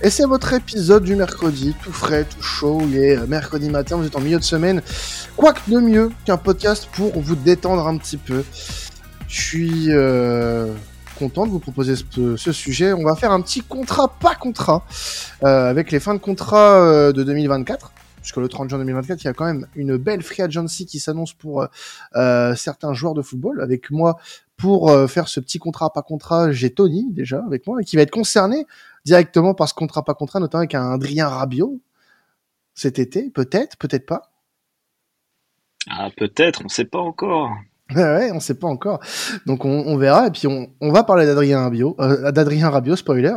Et c'est votre épisode du mercredi, tout frais, tout chaud. Il est mercredi matin, vous êtes en milieu de semaine. Quoi que de mieux qu'un podcast pour vous détendre un petit peu. Je suis euh, content de vous proposer ce, sujet. On va faire un petit contrat, pas contrat, euh, avec les fins de contrat euh, de 2024 jusqu'au le 30 juin 2024, il y a quand même une belle free agency qui s'annonce pour euh, certains joueurs de football. Avec moi, pour euh, faire ce petit contrat pas contrat, j'ai Tony déjà avec moi, et qui va être concerné directement par ce contrat pas contrat, notamment avec un Adrien Rabiot cet été, peut-être, peut-être pas. Ah, peut-être, on sait pas encore. ouais, on sait pas encore. Donc on, verra et puis on, va parler d'Adrien Rabiot, euh, d'Adrien Rabiot, spoiler.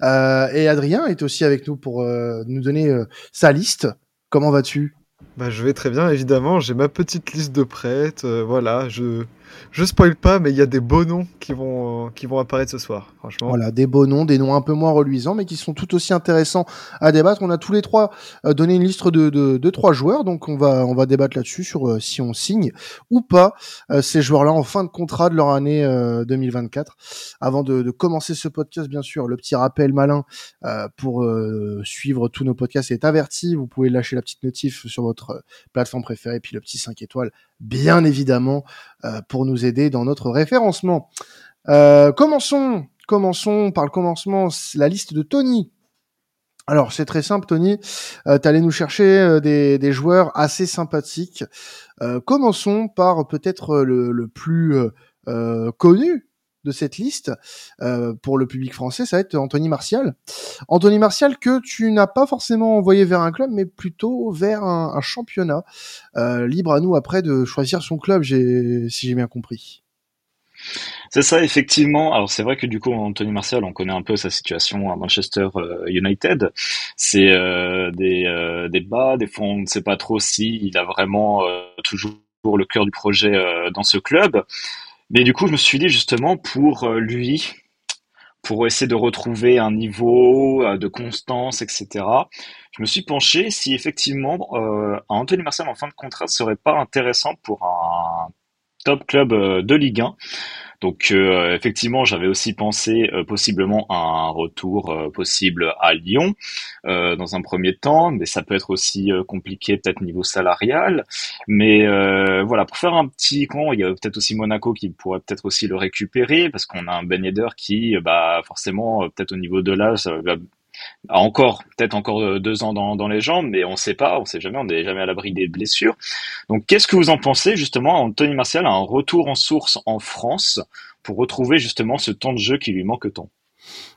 et Adrien est aussi avec nous pour nous donner sa liste Comment vas-tu? Bah, je vais très bien, évidemment. J'ai ma petite liste de prêtres. Euh, voilà, je je spoil pas, mais il y a des beaux noms qui vont, qui vont apparaître ce soir, franchement. Voilà, des beaux noms, des noms un peu moins reluisants, mais qui sont tout aussi intéressants à débattre. On a tous les trois euh, donné une liste de, de, trois joueurs, donc on va, on va débattre là-dessus sur euh, si on signe ou pas euh, ces joueurs-là en fin de contrat de leur année 2024. Avant de, de, commencer ce podcast, bien sûr, le petit rappel malin pour suivre tous nos podcasts est averti. Vous pouvez lâcher la petite notif sur votre plateforme préférée, puis le petit 5 étoiles, bien évidemment, pour nous aider dans notre référencement. Euh, commençons, commençons par le commencement, la liste de Tony. Alors c'est très simple, Tony. Euh, tu allais nous chercher euh, des, joueurs assez sympathiques. Euh, commençons par peut-être le, plus connu de cette liste pour le public français, ça va être Anthony Martial. Anthony Martial que tu n'as pas forcément envoyé vers un club, mais plutôt vers un, championnat. libre à nous après de choisir son club, si j'ai bien compris. C'est ça, effectivement. Alors c'est vrai que du coup, Anthony Martial, on connaît un peu sa situation à Manchester euh, United. C'est euh, des, euh, des bas, des fois on ne sait pas trop si il a vraiment toujours le cœur du projet dans ce club. Mais du coup, je me suis dit justement pour lui, pour essayer de retrouver un niveau de constance, etc. Je me suis penché si effectivement Anthony Martial en fin de contrat serait pas intéressant pour un top club de Ligue 1. Donc euh, effectivement, j'avais aussi pensé euh, possiblement à un retour euh, possible à Lyon dans un premier temps, mais ça peut être aussi compliqué peut-être niveau salarial. Mais voilà, pour faire un petit con, il y a peut-être aussi Monaco qui pourrait peut-être aussi le récupérer parce qu'on a un Ben qui, bah forcément, peut-être au niveau de l'âge, encore peut-être encore euh, deux ans dans, les jambes, mais on ne sait pas, on sait jamais, on n'est jamais à l'abri des blessures. Donc qu'est-ce que vous en pensez justement Anthony Martial a un retour en source en France pour retrouver justement ce temps de jeu qui lui manque tant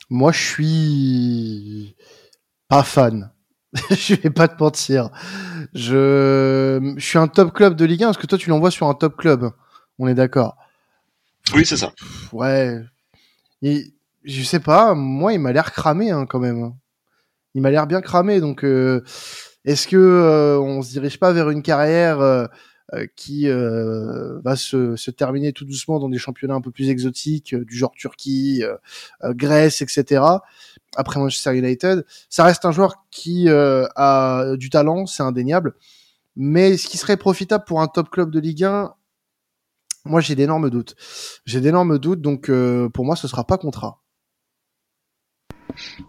Moi je suis pas fan. je vais pas te mentir. Je... je suis un top club de Ligue 1 parce que toi tu l'envoies sur un top club. On est d'accord. Oui, c'est ça. Ouais. Et je sais pas, moi il m'a l'air cramé hein, quand même. Il m'a l'air bien cramé, donc euh, est-ce que euh, on se dirige pas vers une carrière euh, qui va se, se, terminer tout doucement dans des championnats un peu plus exotiques, du genre Turquie, Grèce, etc. Après Manchester United, ça reste un joueur qui a du talent, c'est indéniable. Mais ce qui serait profitable pour un top club de Ligue 1, moi j'ai d'énormes doutes. J'ai d'énormes doutes, donc pour moi ce sera pas contrat.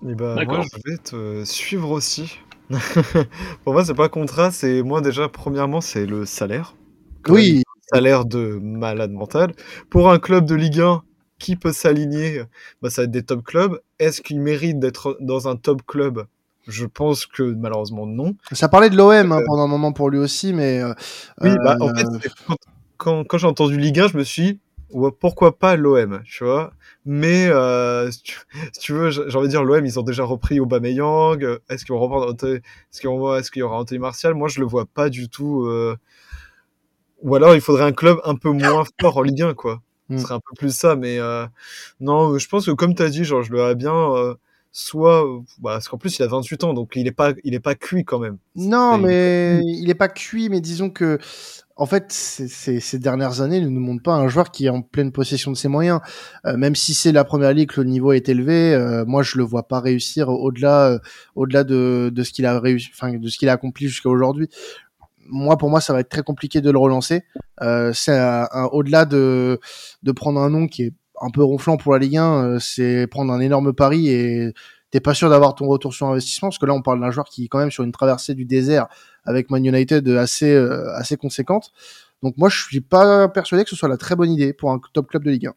Et bah, moi, je vais te suivre aussi. Pour moi, c'est pas contrat, c'est moi déjà, premièrement, c'est le salaire. oui. Salaire de malade mental. Pour un club de Ligue 1 qui peut s'aligner, bah, ça va être des top clubs. Est-ce qu'il mérite d'être dans un top club? Je pense que malheureusement non. Ça parlait de l'OM hein, euh, pendant un moment pour lui aussi, mais. Euh, oui, bah, en fait, euh, quand, quand j'ai entendu Ligue 1, je me suis pourquoi pas l'OM, tu vois. Mais euh, si, tu, veux, j'ai envie de dire l'OM, ils ont déjà repris Aubameyang. Est-ce qu'ils vont reprendre Est-ce qu'il est y aura Anthony Martial? Moi, je le vois pas du tout. Euh... Ou alors, il faudrait un club un peu moins fort en Ligue 1, quoi. Ce mm. serait un peu plus ça, mais euh... non, je pense que comme tu as dit, genre, je le vois bien. Euh, soit bah, parce qu'en plus il a 28 ans donc il est pas il est pas cuit quand même. Non mais il est pas cuit mais disons que en fait, ces dernières années ne nous montrent pas un joueur qui est en pleine possession de ses moyens. Euh, même si c'est la première ligue, le niveau est élevé. Euh, moi, je le vois pas réussir au-delà, euh, au-delà de, de ce qu'il a réussi, enfin de ce qu'il a accompli jusqu'à aujourd'hui. Moi, pour moi, ça va être très compliqué de le relancer. c'est au-delà de de prendre un nom qui est un peu ronflant pour la Ligue 1, c'est prendre un énorme pari et t'es pas sûr d'avoir ton retour sur investissement parce que là on parle d'un joueur qui est quand même sur une traversée du désert avec Man United assez euh, assez conséquente. Donc moi je suis pas persuadé que ce soit la très bonne idée pour un top club de Ligue 1.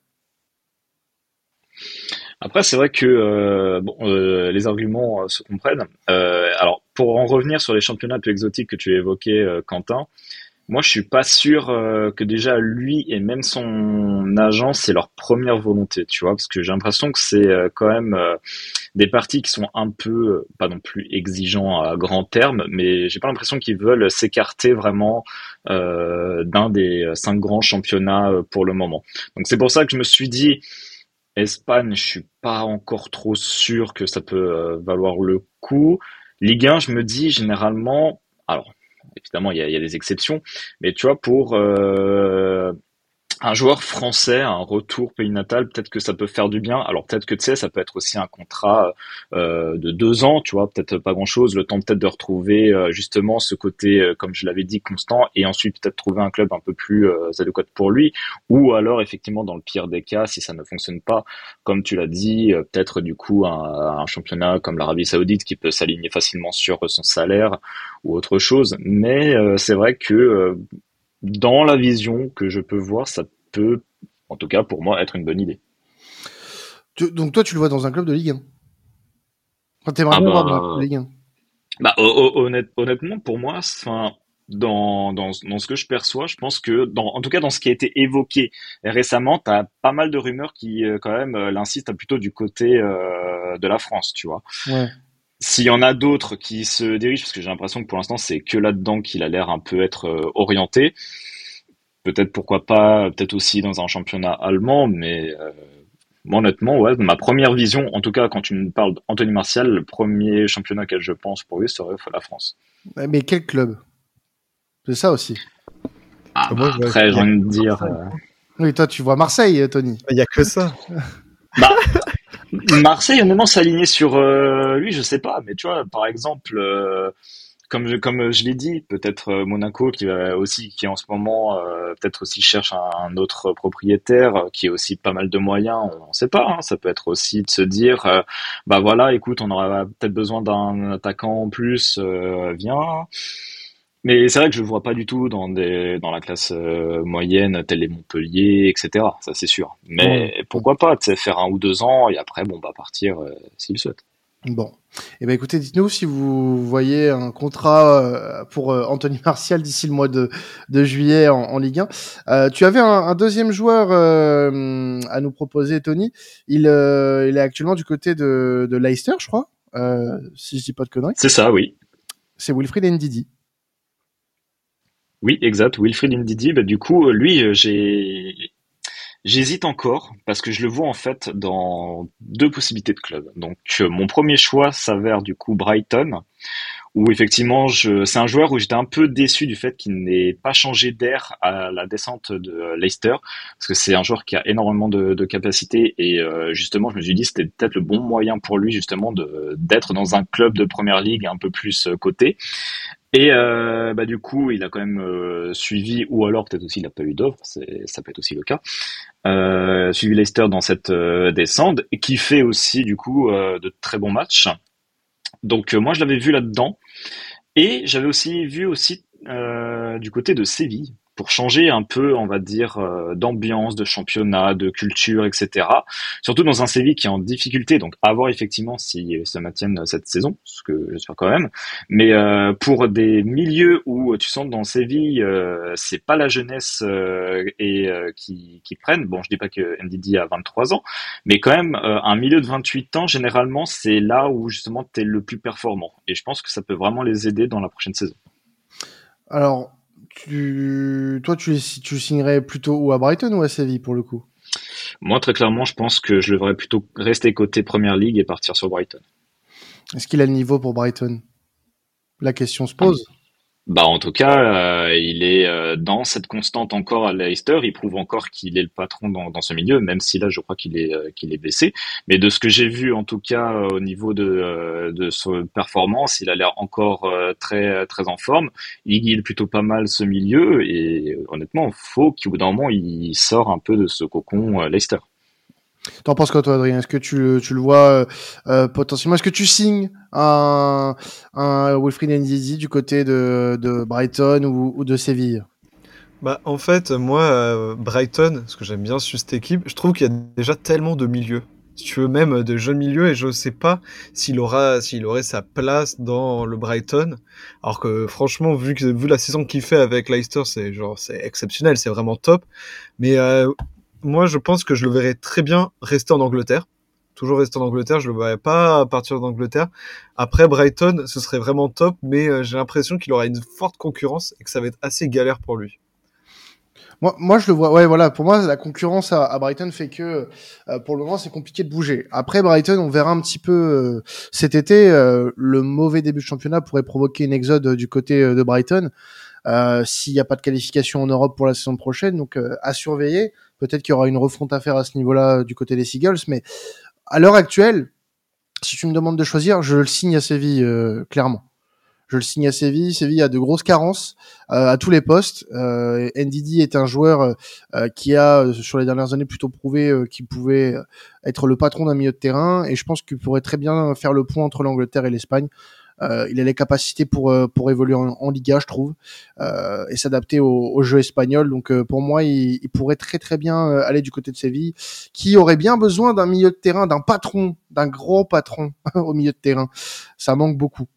Après, c'est vrai que euh, bon, euh, les arguments se comprennent. alors, pour en revenir sur les championnats plus exotiques que tu évoquais, Quentin, moi, je suis pas sûr euh, que déjà lui et même son agent, c'est leur première volonté, tu vois, parce que j'ai l'impression que c'est euh, quand même euh, des parties qui sont un peu, pas non plus exigeants à grand terme, mais j'ai pas l'impression qu'ils veulent s'écarter vraiment d'un des cinq grands championnats pour le moment. Donc c'est pour ça que je me suis dit, Espagne, je suis pas encore trop sûr que ça peut valoir le coup. Ligue 1, je me dis généralement, alors évidemment, il y a, des exceptions, mais tu vois, pour euh, un joueur français, un retour pays natal, peut-être que ça peut faire du bien. Alors peut-être que tu sais, ça peut être aussi un contrat euh, de deux ans, tu vois, peut-être pas grand-chose, le temps peut-être de retrouver euh, justement ce côté, euh, comme je l'avais dit, constant, et ensuite peut-être trouver un club un peu plus adéquat pour lui, ou alors effectivement dans le pire des cas, si ça ne fonctionne pas, comme tu l'as dit, peut-être du coup un championnat comme l'Arabie Saoudite qui peut s'aligner facilement sur son salaire ou autre chose. Mais c'est vrai que dans la vision que je peux voir, ça peut, en tout cas pour moi, être une bonne idée. donc toi, tu le vois dans un club de Ligue 1 enfin, T'aimerais ah bah, Ligue 1 bah, honnêtement, pour moi, enfin, dans, dans, dans, ce que je perçois, je pense que, dans, en tout cas dans ce qui a été évoqué récemment, tu as pas mal de rumeurs qui, euh, quand même, euh, l'insistent plutôt du côté euh, de la France, tu vois. Ouais. S'il y en a d'autres qui se dirigent, parce que j'ai l'impression que pour l'instant c'est que là-dedans qu'il a l'air un peu être euh, orienté. Peut-être pourquoi pas, peut-être aussi dans un championnat allemand, mais euh, honnêtement, ouais, ma première vision, en tout cas quand tu me parles d'Anthony Martial, le premier championnat auquel je pense pour lui serait la France. Mais quel club? C'est ça aussi. Ah, bah, après, j'ai envie de dire. Euh, oui, toi tu vois Marseille, Tony. Il n'y a que ça. bah, Marseille, honnêtement, s'aligner sur euh, lui, je sais pas. Mais tu vois, par exemple, euh, comme je, comme je l'ai dit, peut-être euh, Monaco qui va aussi, qui en ce moment peut-être aussi cherche un, autre propriétaire, qui a aussi pas mal de moyens. On ne sait pas. Hein, ça peut être aussi de se dire, bah voilà, écoute, on aura peut-être besoin d'un attaquant en plus. viens. Mais c'est vrai que je le vois pas du tout dans des dans la classe euh, moyenne, telle les Montpellier, etc. Ça c'est sûr. Mais pourquoi pas, tu sais, faire un ou deux ans et après bon bah partir euh, s'il souhaite. Bon, eh ben écoutez, dites-nous si vous voyez un contrat euh, pour Anthony Martial d'ici le mois de, de juillet en, Ligue 1. tu avais un, deuxième joueur à nous proposer, Tony. Il, il est actuellement du côté de, de Leicester, je crois, si je dis pas de conneries. C'est ça, oui. C'est Wilfried Ndidi. Oui, exact. Wilfried Ndidi, bah, du coup, euh, lui, euh, j'ai J'hésite encore parce que je le vois en fait dans deux possibilités de club. Donc euh, mon premier choix s'avère du coup Brighton où effectivement je c'est un joueur où j'étais un peu déçu du fait qu'il n'ait pas changé d'air à la descente de Leicester parce que c'est un joueur qui a énormément de, capacités et justement je me suis dit c'était peut-être le bon moyen pour lui justement d'être dans un club de première ligue un peu plus coté et euh, bah, du coup, il a quand même euh, suivi, ou alors peut-être aussi il n'a pas eu d'offre, ça peut être aussi le cas, euh, suivi Leicester dans cette euh, descente, qui fait aussi du coup de très bons matchs. Donc moi je l'avais vu là-dedans, et j'avais aussi vu aussi du côté de Séville, pour changer un peu, on va dire, euh, d'ambiance, de championnat, de culture, etc. Surtout dans un Séville qui est en difficulté, donc à voir effectivement s'ils se maintiennent cette saison, ce que j'espère quand même. Mais euh, pour des milieux où tu sens dans Séville, euh, c'est pas la jeunesse et qui, qui prennent. Bon, je dis pas que NDD a 23 ans, mais quand même un milieu de 28 ans, généralement, c'est là où justement tu es le plus performant. Et je pense que ça peut vraiment les aider dans la prochaine saison. Alors, tu, toi, tu, tu signerais plutôt ou à Brighton ou à Séville pour le coup? Moi, très clairement, je pense que je devrais plutôt rester côté Première Ligue et partir sur Brighton. Est-ce qu'il a le niveau pour Brighton? La question se pose. Bah en tout cas, euh, il est euh, dans cette constante encore à Leicester. Il prouve encore qu'il est le patron dans, dans, ce milieu, même si là je crois qu'il est euh, qu'il est baissé. Mais de ce que j'ai vu en tout cas au niveau de de sa performance, il a l'air encore très très en forme. Il guide plutôt pas mal ce milieu et honnêtement, faut qu'au bout d'un moment il sort un peu de ce cocon Leicester. T'en penses quoi toi, Adrien? Est-ce que tu, tu, le vois euh, potentiellement? Est-ce que tu signes un, un Wilfried Ndidi du côté de, de Brighton ou, de Séville? Bah, en fait, moi, Brighton, ce que j'aime bien sur cette équipe, je trouve qu'il y a déjà tellement de milieux si tu veux, même de jeunes milieux, et je ne sais pas s'il aura, s'il aurait sa place dans le Brighton. Alors que franchement, vu que vu la saison qu'il fait avec Leicester, c'est genre c'est exceptionnel, c'est vraiment top. Mais euh, moi, je pense que je le verrais très bien rester en Angleterre. Toujours rester en Angleterre, je le verrais pas partir d'Angleterre. Après Brighton, ce serait vraiment top, mais euh, j'ai l'impression qu'il aura une forte concurrence et que ça va être assez galère pour lui. Moi, moi, je le vois. Ouais, voilà. Pour moi, la concurrence à, Brighton fait que, euh, pour le moment, c'est compliqué de bouger. Après Brighton, on verra un petit peu euh, cet été. Le mauvais début de championnat pourrait provoquer une exode du côté de Brighton s'il n'y a pas de qualification en Europe pour la saison prochaine. Donc, à surveiller. Peut-être qu'il y aura une refonte à faire à ce niveau-là du côté des Seagulls, mais à l'heure actuelle, si tu me demandes de choisir, je le signe à Séville clairement je le signe à Séville. Séville a de grosses carences euh, à tous les postes. Euh, NDD est un joueur euh, qui a, sur les dernières années, plutôt prouvé qu'il pouvait être le patron d'un milieu de terrain. Et je pense qu'il pourrait très bien faire le point entre l'Angleterre et l'Espagne. Euh, il a les capacités pour pour évoluer en, Liga, je trouve, euh, et s'adapter au, au, jeu espagnol. Donc pour moi, il, pourrait très très bien aller du côté de Séville, qui aurait bien besoin d'un milieu de terrain, d'un patron, d'un gros patron au milieu de terrain. Ça manque beaucoup.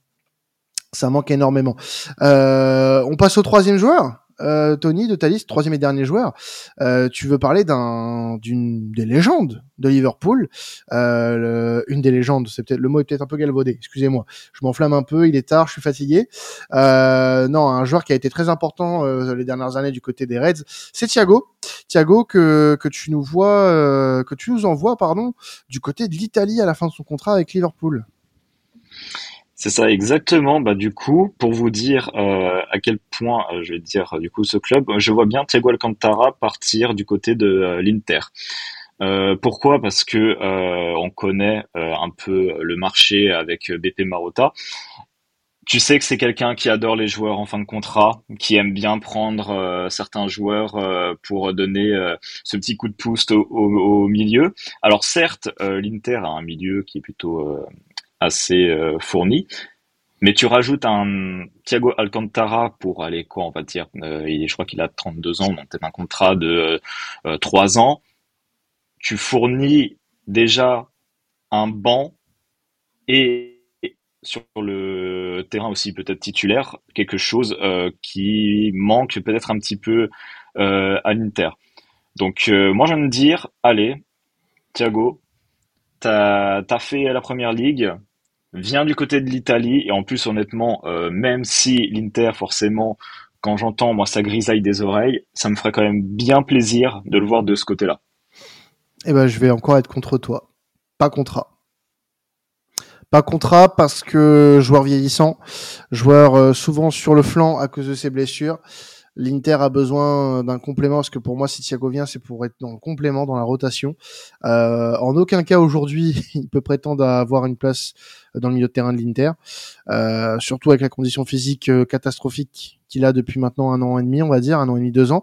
Ça manque énormément. Euh, on passe au troisième joueur. Euh, Tony de ta liste, troisième et dernier joueur. Euh, tu veux parler d'un d'une des légendes de Liverpool, euh, une des légendes. C'est peut-être le mot est peut-être un peu galvaudé. Excusez-moi, je m'enflamme un peu. Il est tard, je suis fatigué. Euh, non, un joueur qui a été très important euh, les dernières années du côté des Reds, c'est Thiago. Thiago que que tu nous vois, que tu nous envoies, pardon, du côté de l'Italie à la fin de son contrat avec Liverpool. C'est ça exactement. Bah du coup, pour vous dire euh, à quel point, euh, je vais dire du coup ce club, je vois bien Thiago Alcantara partir du côté de euh, l'Inter. pourquoi? Parce que on connaît un peu le marché avec BP Marotta. Tu sais que c'est quelqu'un qui adore les joueurs en fin de contrat, qui aime bien prendre certains joueurs pour donner ce petit coup de pouce au milieu. Alors certes, l'Inter a un milieu qui est plutôt assez euh, fourni. Mais tu rajoutes un Thiago Alcantara pour aller quoi, on va dire, euh, je crois qu'il a 32 ans, donc un contrat de euh, 3 ans. Tu fournis déjà un banc et sur le terrain aussi peut-être titulaire, quelque chose euh, qui manque peut-être un petit peu euh, à l'Inter. Donc moi de dire, allez, Thiago, t'as as fait la première ligue, vient du côté de l'Italie et en plus honnêtement, euh, même si l'Inter forcément, quand j'entends moi ça grisaille des oreilles, ça me ferait quand même bien plaisir de le voir de ce côté-là. Eh ben je vais encore être contre toi, pas contrat. Pas contrat parce que joueur vieillissant, joueur euh, souvent sur le flanc à cause de ses blessures. L'Inter a besoin d'un complément parce que pour moi, si Thiago vient, c'est pour être dans le complément, dans la rotation. Euh, en aucun cas aujourd'hui, il peut prétendre à avoir une place dans le milieu de terrain de l'Inter, euh, surtout avec la condition physique euh, catastrophique qu'il a depuis maintenant un an et demi, on va dire, un an et demi, deux ans.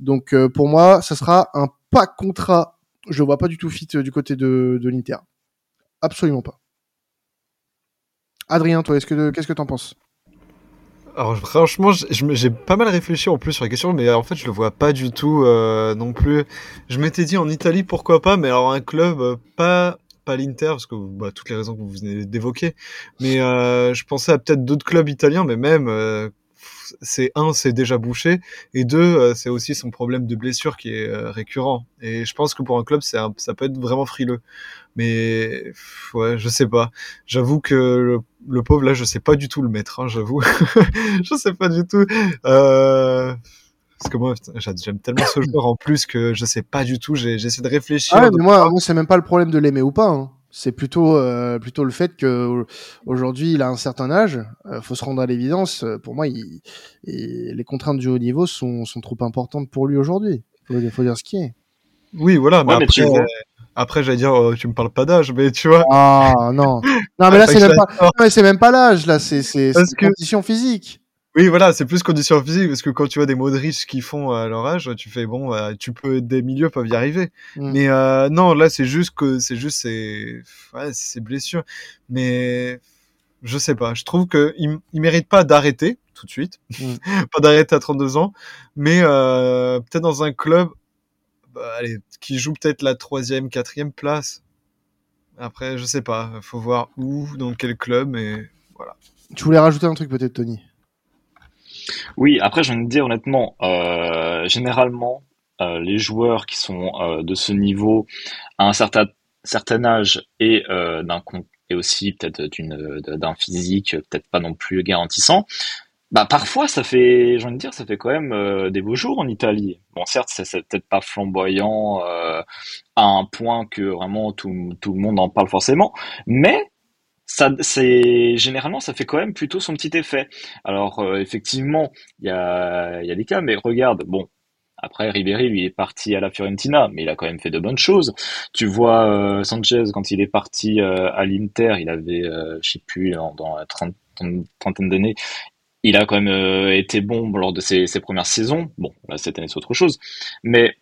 Donc euh, pour moi, ça sera un pas contrat. Je vois pas du tout fit du côté de, de l'Inter. Absolument pas. Adrien, toi, est-ce que qu'est-ce que t'en penses? Alors franchement, j'ai pas mal réfléchi en plus sur la question, mais en fait je le vois pas du tout euh, non plus. Je m'étais dit en Italie pourquoi pas, mais alors un club euh, pas pas l'Inter parce que bah, toutes les raisons que vous venez d'évoquer, mais euh, je pensais à peut-être d'autres clubs italiens, mais même euh, c'est un, c'est déjà bouché, et deux, euh, c'est aussi son problème de blessure qui est récurrent. Et je pense que pour un club, c'est ça peut être vraiment frileux. Mais ouais, je sais pas. J'avoue que le, pauvre là, je sais pas du tout le mettre. Hein, j'avoue, je sais pas du tout. Euh... Parce que moi, j'aime tellement ce joueur en plus que je sais pas du tout. J'essaie de réfléchir. Ah, mais moi, moi c'est même pas le problème de l'aimer ou pas. Hein. C'est plutôt euh, plutôt le fait que aujourd'hui il a un certain âge. Euh, faut se rendre à l'évidence. Euh, pour moi, les contraintes du haut niveau sont, sont trop importantes pour lui aujourd'hui. Faut, faut dire ce qui est. Oui, voilà. mais après, euh, après j'allais dire, oh, tu me parles pas d'âge, mais tu vois. Ah non. Non, mais là c'est même pas. c'est même pas l'âge. Là, c'est c'est condition physique. Oui, voilà, c'est plus condition physique parce que quand tu vois des Modric qui font à leur âge, tu fais bon, bah, tu peux des milieux peuvent y arriver. Mm. Mais euh, non, là c'est juste que c'est juste ces ouais. Mais je sais pas, je trouve que il, mérite pas d'arrêter tout de suite, Mm. pas d'arrêter à 32 ans, mais euh, peut-être dans un club, bah, allez, qui joue peut-être la troisième, quatrième place. Après, je sais pas, faut voir où, dans quel club, mais Tu voulais rajouter un truc peut-être, Tony? Oui, après, j'ai envie de dire honnêtement, euh, généralement, euh, les joueurs qui sont euh, de ce niveau à un certain, certain âge et euh, d'un et aussi peut-être d'une d'un physique peut-être pas non plus garantissant, bah parfois ça fait, j'ai envie de dire, ça fait quand même euh, des beaux jours en Italie. Bon, certes, c'est peut-être pas flamboyant euh, à un point que vraiment tout, tout le monde en parle forcément, mais ça, c'est généralement ça fait quand même plutôt son petit effet. Alors euh, effectivement, il y a, y a des cas, mais regarde, bon, après Ribéry, lui, est parti à la Fiorentina, mais il a quand même fait de bonnes choses. Tu vois Sanchez, quand il est parti à l'Inter, il avait, je sais plus, dans, dans trentaine d'années, il a quand même euh, été bon lors de ses, ses premières saisons. Bon, là, cette année, c'est autre chose. Mais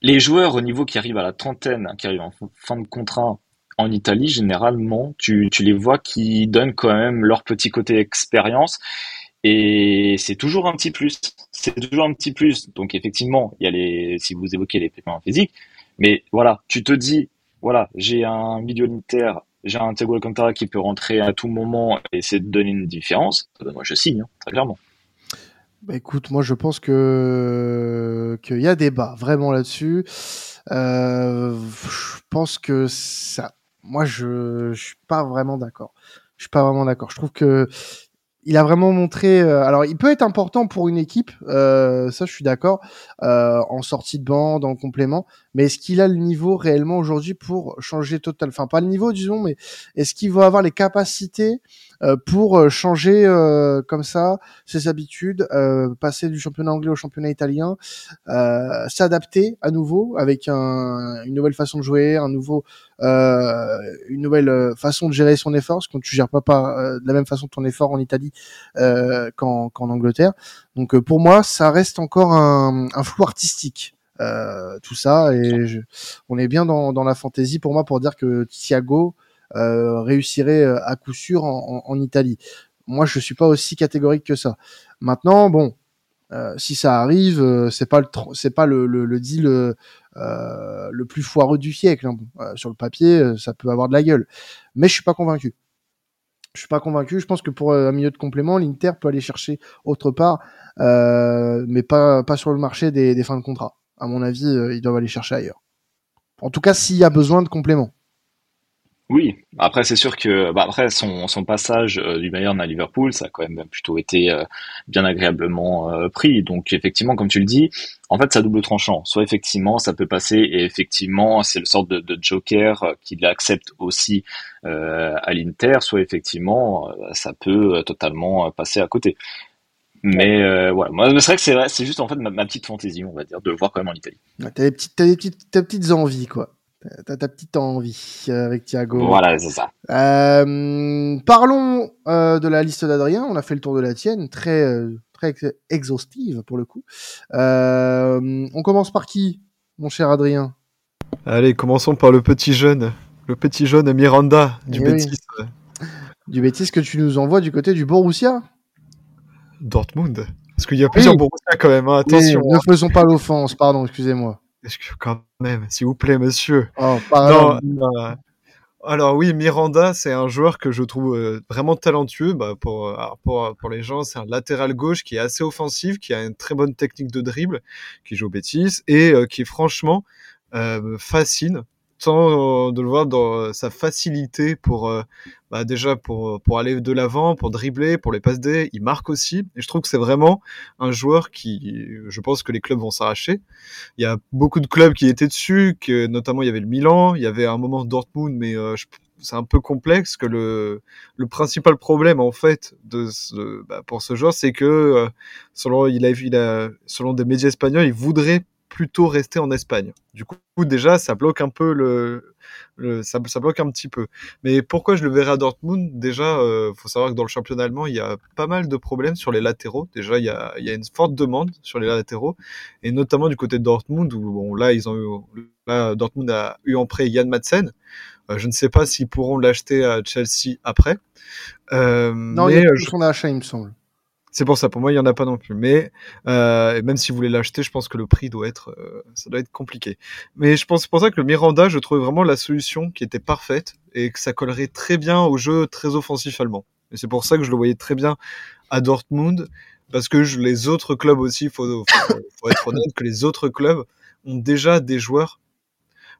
les joueurs au niveau qui arrivent à la trentaine, qui arrivent en fin de contrat en Italie, généralement, tu, tu les vois qui donnent quand même leur petit côté expérience. Et c'est toujours un petit plus. C'est toujours un petit plus. Donc effectivement, il y a les, si vous évoquez les pépins physiques, mais voilà, tu te dis, voilà, j'ai un milieu Inter, j'ai un Thiago Alcantara qui peut rentrer à tout moment et essayer de donner une différence. Ben, moi, je signe, hein, très clairement. Bah écoute, moi je pense que qu'il y a débat vraiment là-dessus. Euh, je pense que ça, moi je, je suis pas vraiment d'accord. Je suis pas vraiment d'accord. Je trouve que il a vraiment montré. euh, alors, il peut être important pour une équipe, euh, ça je suis d'accord, euh, en sortie de dans le complément. Mais est-ce qu'il a le niveau réellement aujourd'hui pour changer total Enfin, pas le niveau, disons, mais est-ce qu'il va avoir les capacités pour euh, changer euh, comme ça ses habitudes, euh, passer du championnat anglais au championnat italien, euh, s'adapter à nouveau avec un, une nouvelle façon de jouer, un nouveau, euh, une nouvelle euh, façon de gérer son effort, parce que tu gères pas, pas euh, de la même façon ton effort en Italie euh, qu'en qu'en Angleterre. Donc euh, pour moi, ça reste encore un, un flou artistique. Euh, tout ça et je- on est bien dans, dans la fantaisie pour moi pour dire que Thiago euh, réussirait euh, à coup sûr en, en, en Italie. Moi, je suis pas aussi catégorique que ça. Maintenant, bon, euh, si ça arrive, euh, c'est pas le c'est pas le, le, le deal euh, euh, le plus foireux du siècle. hein. Euh, sur le papier, euh, ça peut avoir de la gueule, mais je suis pas convaincu. Je suis pas convaincu. Je pense que pour euh, un milieu de complément, l'Inter peut aller chercher autre part, euh, mais pas pas sur le marché des, des fins de contrat. À mon avis, euh, ils doivent aller chercher ailleurs. En tout cas, s'il y a besoin de complément. Oui, après c'est sûr que bah, après son, son passage euh, du Bayern à Liverpool, ça a quand même plutôt été euh, bien agréablement euh, pris. Donc effectivement, comme tu le dis, en fait, ça double tranchant. Soit effectivement, ça peut passer, et effectivement, c'est le sorte de, de joker euh, qui l'accepte aussi euh, à l'Inter. Soit effectivement, ça peut totalement passer à côté. Mais euh, voilà, moi c'est vrai que c'est c'est juste en fait ma, petite fantaisie, on va dire, de le voir quand même en Italie. T'as des petites, t'as des petites, t'as des petites envies, quoi. T'as- ta petite envie euh, avec Thiago. Voilà, c'est ça. Euh, parlons euh, de la liste d'Adrien. On a fait le tour de la tienne, très euh, très ex- exhaustive pour le coup. Euh, on commence par qui, mon cher Adrien? Allez, commençons par le petit jeune. Le petit jeune Miranda du Eh oui. Euh, Du bêtise que tu nous envoies du côté du Borussia? Dortmund. Parce qu'il y a plusieurs Oui. Borussia quand même, hein, attention. Oui, ne faisons pas l'offense, pardon, excusez-moi. Est-ce que quand même, s'il vous plaît, monsieur? Oh. Non, non. Alors oui, Miranda, c'est un joueur que je trouve euh, vraiment talentueux. Bah, pour, euh, pour, pour les gens, c'est un latéral gauche qui est assez offensif, qui a une très bonne technique de dribble, qui joue au Betis et euh, qui franchement euh, me fascine. Tant euh, de le voir dans euh, sa facilité pour euh, bah, déjà pour pour aller de l'avant, pour dribbler, pour les passes D, il marque aussi. Et je trouve que c'est vraiment un joueur qui, je pense que les clubs vont s'arracher. Il y a beaucoup de clubs qui étaient dessus, que notamment il y avait le Milan, il y avait un moment Dortmund, mais c'est un peu complexe que le le principal problème en fait de ce, bah, pour ce joueur, c'est que selon il a, il a selon des médias espagnols, il voudrait plutôt rester en Espagne. Du coup, déjà, ça bloque un peu le, le ça, ça, bloque un petit peu. Mais pourquoi je le verrais à Dortmund? Déjà, euh, faut savoir que dans le championnat allemand, il y a pas mal de problèmes sur les latéraux. Déjà, il y a, il y a une forte demande sur les latéraux, et notamment du côté de Dortmund, où bon, là, ils ont eu, là, Dortmund a eu en prêt Yann Madsen. Euh, je ne sais pas s'ils pourront l'acheter à Chelsea après. Euh, non, mais, il y a son achat, il me semble. C'est pour ça, pour moi, il n'y en a pas non plus. Mais euh, même si vous voulez l'acheter, je pense que le prix doit être, euh, ça doit être compliqué. Mais je pense pour ça que le Miranda, je trouvais vraiment la solution qui était parfaite et que ça collerait très bien au jeu très offensif allemand. Et c'est pour ça que je le voyais très bien à Dortmund, parce que les autres clubs aussi, il faut, faut, être honnête, que les autres clubs ont déjà des joueurs,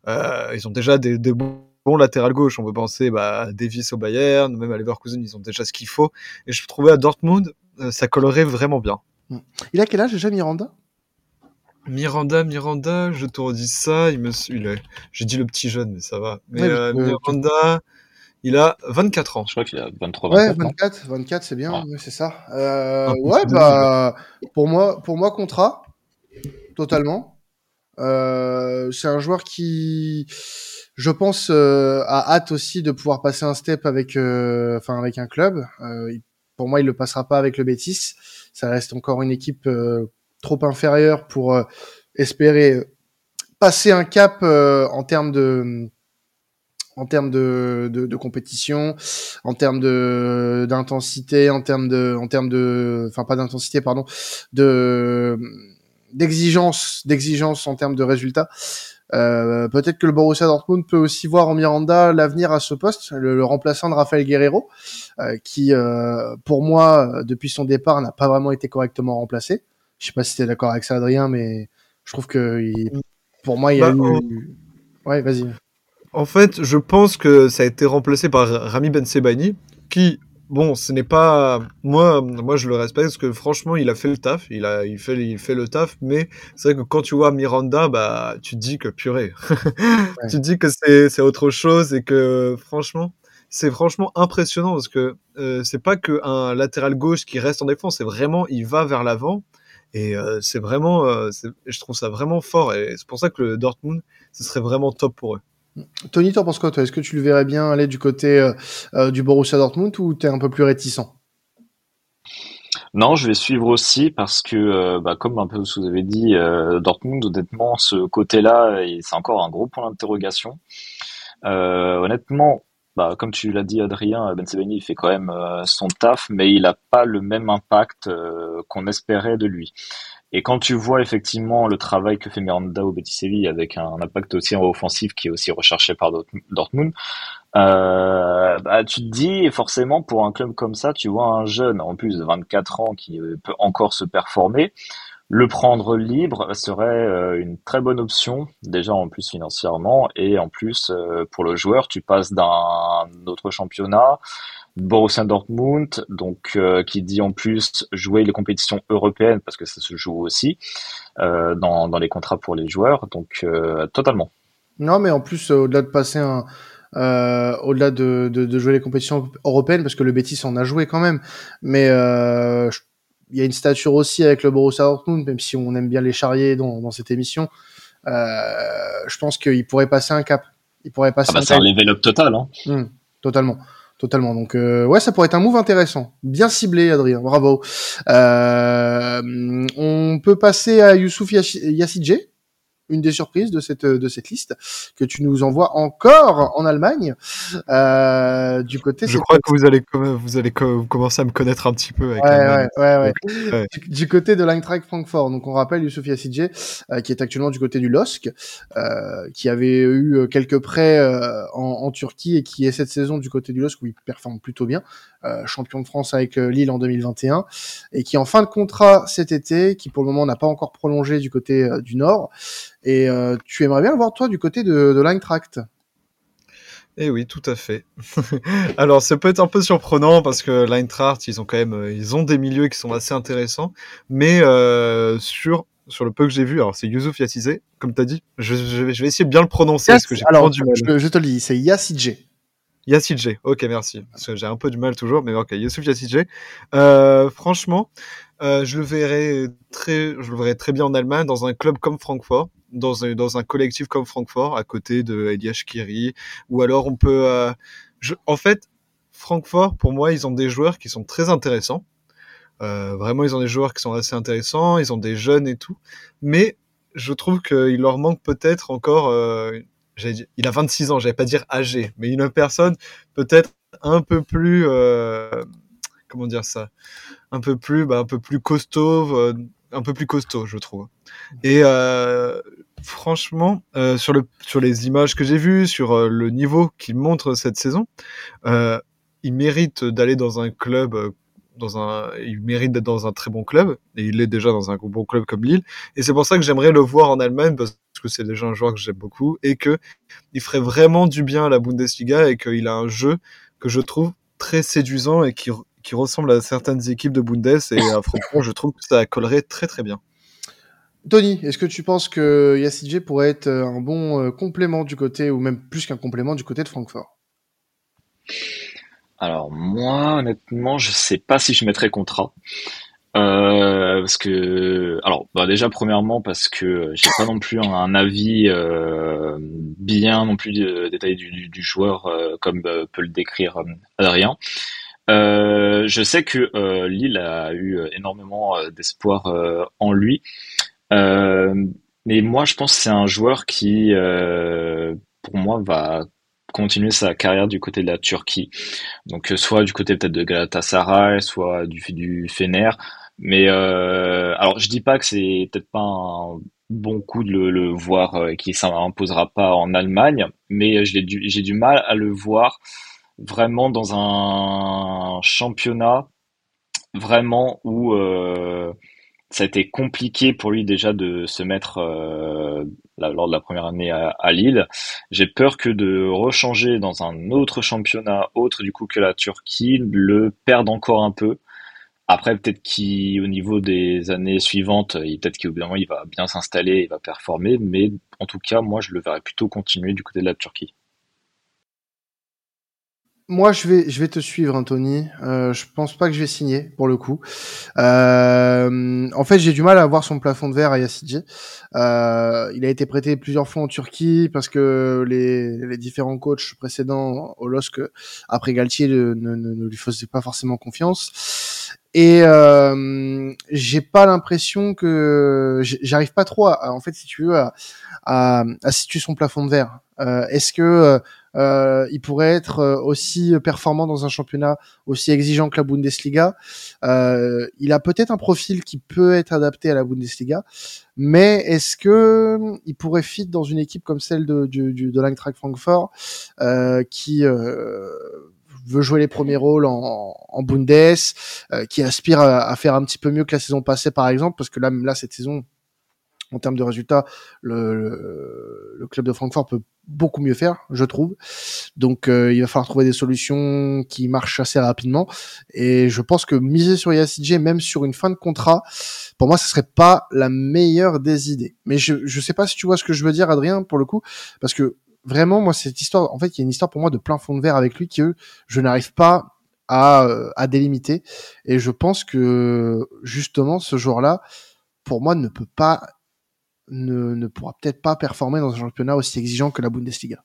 euh, ils ont déjà des, des bons latéral gauche. On peut penser bah, à Davis au Bayern, même à Leverkusen, ils ont déjà ce qu'il faut. Et je trouvais à Dortmund, ça collerait vraiment bien. Hmm. Il a quel âge déjà Miranda? Miranda, Miranda, je te redis ça. Il me, j'ai dit le petit jeune, mais ça va. Mais euh, Miranda, il a 24 ans. Je crois qu'il a 23, 24 Ouais, 24, 24, c'est bien, ah. c'est ça. Euh, ouais, bah, pour moi, pour moi, contrat, totalement. c'est un joueur qui, je pense, a hâte aussi de pouvoir passer un step avec, enfin, avec un club. Il pour moi, il le passera pas avec le Betis. Ça reste encore une équipe euh, trop inférieure pour euh, espérer passer un cap euh, en termes de en termes de, de, de, compétition, en termes de d'intensité, en termes de en termes de enfin pas d'intensité pardon, de d'exigence d'exigence en termes de résultats. Euh, peut-être que le Borussia Dortmund peut aussi voir en Miranda l'avenir à ce poste, le, remplaçant de Rafael Guerrero, euh, qui, euh, pour moi, depuis son départ, n'a pas vraiment été correctement remplacé. Je sais pas si tu es d'accord avec ça, Adrien, mais je trouve que il, pour moi, il y a bah, eu... Ouais, vas-y. En fait, je pense que ça a été remplacé par Rami Ben Sebani, qui bon, ce n'est pas moi. Moi, je le respecte parce que franchement, il a fait le taf. Il a, il fait, il fait le taf. Mais c'est vrai que quand tu vois Miranda, bah, tu te dis que purée. tu te dis que c'est, c'est autre chose et que franchement, c'est franchement impressionnant parce que euh, c'est pas que un latéral gauche qui reste en défense. C'est vraiment, il va vers l'avant. Et euh, c'est vraiment, euh, je trouve ça vraiment fort. Et c'est pour ça que le Dortmund, ce serait vraiment top pour eux. Tony, t'en penses quoi, toi? Est-ce que tu le verrais bien aller du côté euh, euh, du Borussia Dortmund ou t'es un peu plus réticent? Non, je vais suivre aussi parce que, euh, bah, comme un peu vous avez dit, Dortmund, honnêtement, ce côté-là, c'est encore un gros point d'interrogation. honnêtement, bah, comme tu l'as dit, Adrien, Ben il fait quand même son taf, mais il n'a pas le même impact qu'on espérait de lui. Et quand tu vois effectivement le travail que fait Miranda au Betis Séville avec un impact aussi offensif qui est aussi recherché par Dortmund, euh, bah, tu te dis forcément pour un club comme ça, tu vois un jeune en plus de 24 ans qui peut encore se performer, le prendre libre serait euh, une très bonne option déjà en plus financièrement et en plus euh, pour le joueur tu passes d'un autre championnat Borussia Dortmund, donc euh, qui dit en plus jouer les compétitions européennes parce que ça se joue aussi euh, dans, dans les contrats pour les joueurs, donc euh, totalement. Non, mais en plus au-delà de passer un au-delà de, de, de, jouer les compétitions européennes parce que le Betis en a joué quand même, mais il y a une stature aussi avec le Borussia Dortmund, même si on aime bien les charrier dans, dans cette émission. je pense qu'il pourrait passer un cap. Il pourrait passer. Ah bah c'est un level up total, hein. Mmh, totalement totalement. Donc euh, ouais, ça pourrait être un move intéressant, bien ciblé, Adrien. Bravo. Euh, on peut passer à Youssouf Yassidje une des surprises de cette de cette liste que tu nous envoies encore en Allemagne euh, du côté. Je crois que vous allez vous allez commencer à me connaître un petit peu. Avec ouais, ouais, ouais, Du, côté de l'Eintracht Francfort. Donc on rappelle Youssouf Yassidje euh, qui est actuellement du côté du LOSC, euh, qui avait eu euh, quelques prêts euh, en, en, Turquie et qui est cette saison du côté du LOSC où il performe plutôt bien, euh, champion de France avec Lille en 2021 et qui est en fin de contrat cet été, qui pour le moment n'a pas encore prolongé du côté du Nord et euh, tu aimerais bien le voir, toi, du côté de, de l'Eintracht eh oui, tout à fait. Alors, ça peut être un peu surprenant parce que l'Eintracht, ils ont quand même, euh, ils ont des milieux qui sont assez intéressants, mais euh, sur sur le peu que j'ai vu, alors c'est Youssouf Yassizé, comme tu as dit, je, je, vais, essayer de bien le prononcer parce que j'ai alors, du mal. Je, te le dis, c'est Yassidje. Yassidje, ok, merci. Parce que j'ai un peu du mal toujours, mais ok, Youssouf. Euh, franchement, euh, je le verrais très, je le verrais très bien en Allemagne, dans un club comme Francfort, dans un, dans un collectif comme Francfort, à côté de Elias Kiri, ou alors on peut, euh, en fait, Francfort, pour moi, ils ont des joueurs qui sont très intéressants. Euh, vraiment, ils ont des joueurs qui sont assez intéressants, ils ont des jeunes et tout, mais je trouve qu'il leur manque peut-être encore. Euh, il a 26 ans, j'allais pas dire âgé, mais une personne peut-être un peu plus comment dire ça, un peu plus, bah, un peu plus costaud, un peu plus costaud, je trouve. Et franchement, euh, sur le sur les images que j'ai vues, sur euh, le niveau qu'il montre cette saison, euh, il mérite d'aller dans un club. Dans un, il mérite d'être dans un très bon club et il est déjà dans un bon club comme Lille et c'est pour ça que j'aimerais le voir en Allemagne parce que c'est déjà un joueur que j'aime beaucoup et que il ferait vraiment du bien à la Bundesliga et qu'il a un jeu que je trouve très séduisant et qui qui ressemble à certaines équipes de Bundes et à franchement, je trouve que ça collerait très très bien. Tony, est-ce que tu penses que Yassidje pourrait être un bon complément du côté, ou même plus qu'un complément du côté de Francfort? Alors moi, honnêtement, je sais pas si je mettrais contrat. Euh, parce que, alors, bah déjà premièrement parce que j'ai pas non plus un, avis euh, bien non plus détaillé du, joueur euh, comme peut le décrire Adrien. Euh, je sais que euh, Lille a eu euh, énormément d'espoir en lui, mais moi je pense que c'est un joueur qui, pour moi, va continuer sa carrière du côté de la Turquie. Donc soit du côté peut-être de Galatasaray, soit du du Fener. Mais alors je dis pas que c'est peut-être pas un bon coup de le, le voir euh, qui s'imposera pas en Allemagne, mais j'ai du, j'ai du mal à le voir vraiment dans un championnat vraiment où euh, ça a été compliqué pour lui déjà de se mettre euh, lors de la première année à, Lille. J'ai peur que de rechanger dans un autre championnat autre du coup que la Turquie le perde encore un peu. Après, peut-être qu'au niveau des années suivantes, peut-être qu'au il va bien s'installer, il va performer, mais en tout cas, moi, je le verrais plutôt continuer du côté de la Turquie. Moi, je vais, je vais te suivre, Anthony. Euh, je pense pas que je vais signer pour le coup. Euh, en fait, j'ai du mal à voir son plafond de verre à Yassidji. Euh, il a été prêté plusieurs fois en Turquie parce que les, les différents coachs précédents au LOSC après Galtier ne, ne, ne, lui faisaient pas forcément confiance. Et euh, j'ai pas l'impression que j'arrive pas trop à, en fait, si tu veux, à, à, à situer son plafond de verre. Euh, Est-ce que euh, il pourrait être euh, aussi performant dans un championnat aussi exigeant que la Bundesliga? Euh, il a peut-être un profil qui peut être adapté à la Bundesliga, mais est-ce que il pourrait fit dans une équipe comme celle de, de, de l'Eintracht Francfort, euh, qui euh, veut jouer les premiers rôles en, en Bundes, euh, qui aspire à, à, faire un petit peu mieux que la saison passée par exemple, parce que là, là cette saison, en termes de résultats, le, le, le, club de Francfort peut beaucoup mieux faire, je trouve. Donc euh, il va falloir trouver des solutions qui marchent assez rapidement. Et je pense que miser sur Yassidje, même sur une fin de contrat, pour moi, ce serait pas la meilleure des idées. Mais je je sais pas si tu vois ce que je veux dire, Adrien, pour le coup, parce que vraiment, moi, cette histoire, en fait, il y a une histoire pour moi de plein fond de verre avec lui que je n'arrive pas à, à délimiter. Et je pense que justement, ce joueur-là, pour moi, ne peut pas ne, ne pourra peut-être pas performer dans un championnat aussi exigeant que la Bundesliga.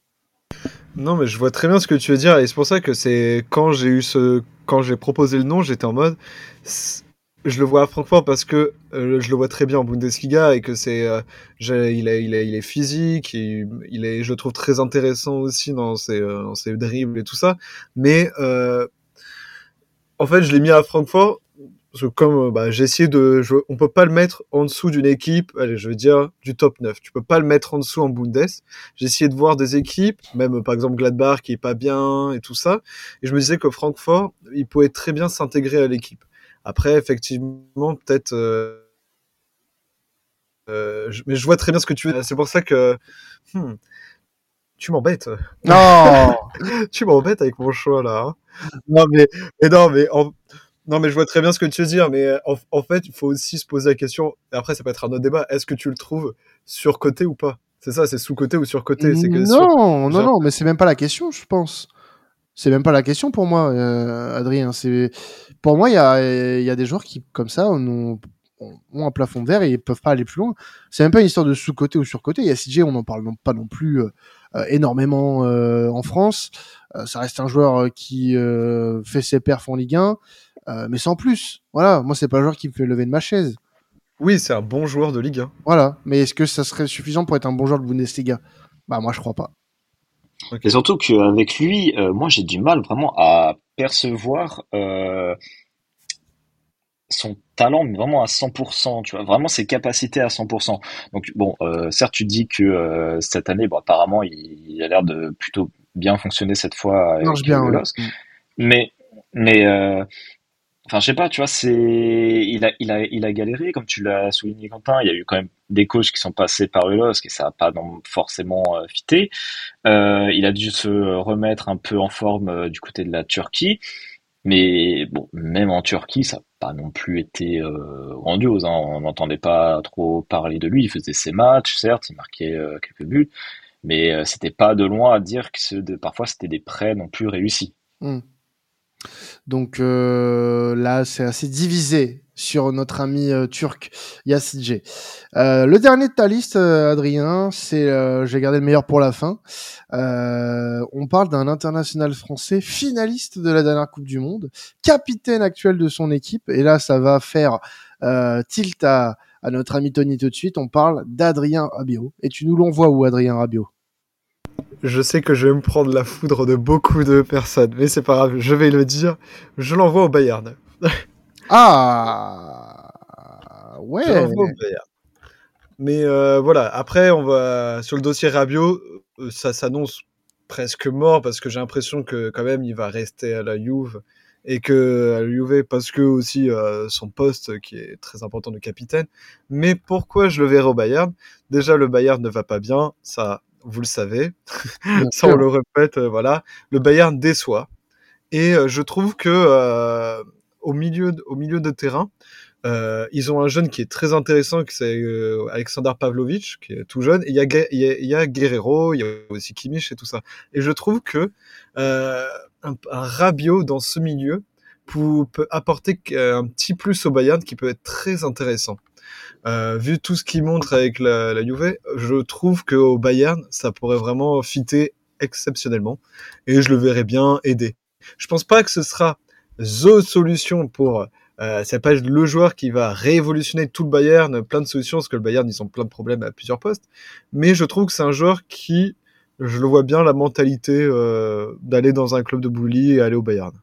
Non, mais je vois très bien ce que tu veux dire, et c'est pour ça que c'est quand j'ai eu ce, quand j'ai proposé le nom, j'étais en mode, je le vois à Francfort parce que euh, je le vois très bien en Bundesliga et que c'est, euh, il, est, il, est, il est physique, il est, je le trouve très intéressant aussi dans ses, euh, dans ses dribbles et tout ça, mais euh, en fait, je l'ai mis à Francfort parce que comme bah, j'ai essayé de, on peut pas le mettre en dessous d'une équipe, allez, je veux dire du top 9. Tu peux pas le mettre en dessous en Bundes. J'ai essayé de voir des équipes, même par exemple Gladbach qui est pas bien et tout ça, et je me disais que Francfort, il pouvait très bien s'intégrer à l'équipe. Après, effectivement, peut-être. Euh, euh, je, mais je vois très bien ce que tu veux. C'est pour ça que. Hmm, tu m'embêtes. Non Tu m'embêtes avec mon choix là. Hein. Non mais, mais non mais en, non, mais je vois très bien ce que tu veux dire, mais en, en, fait, il faut aussi se poser la question. Après, ça peut être un autre débat. Est-ce que tu le trouves surcoté ou pas? C'est ça, c'est sous-côté ou surcoté Non, sur... non, non, mais c'est même pas la question, je pense. C'est même pas la question pour moi, euh, Adrien. C'est pour moi, il y a, y a des joueurs qui, comme ça, ont, ont un plafond de verre et ils peuvent pas aller plus loin. C'est même pas une histoire de sous-côté ou sur-côté. Il y a CJ, on n'en parle non, pas non plus euh, euh, énormément en France. ça reste un joueur qui fait ses perfs en Ligue 1, mais sans plus. Voilà, moi c'est pas un joueur qui me fait lever de ma chaise. Oui, c'est un bon joueur de Ligue 1. Voilà, mais est-ce que ça serait suffisant pour être un bon joueur de Bundesliga? Bah moi je crois pas. Et surtout qu'avec lui, euh, moi j'ai du mal vraiment à percevoir euh, son talent, mais vraiment à 100%, tu vois, vraiment ses capacités à 100%. Donc bon, euh, certes tu dis que cette année, bon apparemment il, a l'air de plutôt bien fonctionner cette fois avec bien, mais mais Enfin, je sais pas, tu vois, c'est, il a, il a, il a galéré, comme tu l'as souligné, Quentin. Il y a eu quand même des coachs qui sont passés par Ulos, et ça n'a pas forcément euh, fité. Euh, il a dû se remettre un peu en forme euh, du côté de la Turquie. Mais bon, même en Turquie, ça n'a pas non plus été euh, grandiose. Hein. On n'entendait pas trop parler de lui. Il faisait ses matchs, certes, il marquait quelques buts, mais c'était pas de loin à dire que parfois c'était des prêts non plus réussis. Hmm. Donc euh, là, c'est assez divisé sur notre ami euh, turc Yasidje. Euh, le dernier de ta liste, Adrien, c'est, j'ai gardé le meilleur pour la fin. on parle d'un international français finaliste de la dernière Coupe du Monde, capitaine actuel de son équipe. Et là, ça va faire tilt à, à notre ami Tony tout de suite. On parle d'Adrien Rabiot. Et tu nous l'envoies où, Adrien Rabiot? Je sais que je vais me prendre la foudre de beaucoup de personnes, mais c'est pas grave, je vais le dire. Je l'envoie au Bayern. ah ouais. Je l'envoie au Bayern. Mais euh, voilà, après, on va sur le dossier Rabiot, euh, ça s'annonce presque mort parce que j'ai l'impression que quand même il va rester à la Juve et que à la Juve parce que aussi euh, son poste qui est très important de capitaine. Mais pourquoi je le verrai au Bayern? Déjà le Bayern ne va pas bien, ça vous le savez. Ça, on le répète, euh, voilà. Le Bayern déçoit. Et euh, je trouve que euh, au milieu, au milieu de terrain, ils ont un jeune qui est très intéressant, qui c'est Alexander Pavlovic, qui est tout jeune. Et il y a, il y a, Guerrero, il y a aussi Kimmich et tout ça. Et je trouve que un, un Rabiot dans ce milieu peut, peut apporter un petit plus au Bayern qui peut être très intéressant. Euh, vu tout ce qu'il montre avec la, la Juve, je trouve qu'au Bayern, ça pourrait vraiment fitter exceptionnellement. Et je le verrais bien aider. Je pense pas que ce sera the solution pour euh, c'est pas le joueur qui va révolutionner tout le Bayern, plein de solutions, parce que le Bayern, ils ont plein de problèmes à plusieurs postes. Mais je trouve que c'est un joueur qui, je le vois bien, la mentalité euh, d'aller dans un club de bully et aller au Bayern.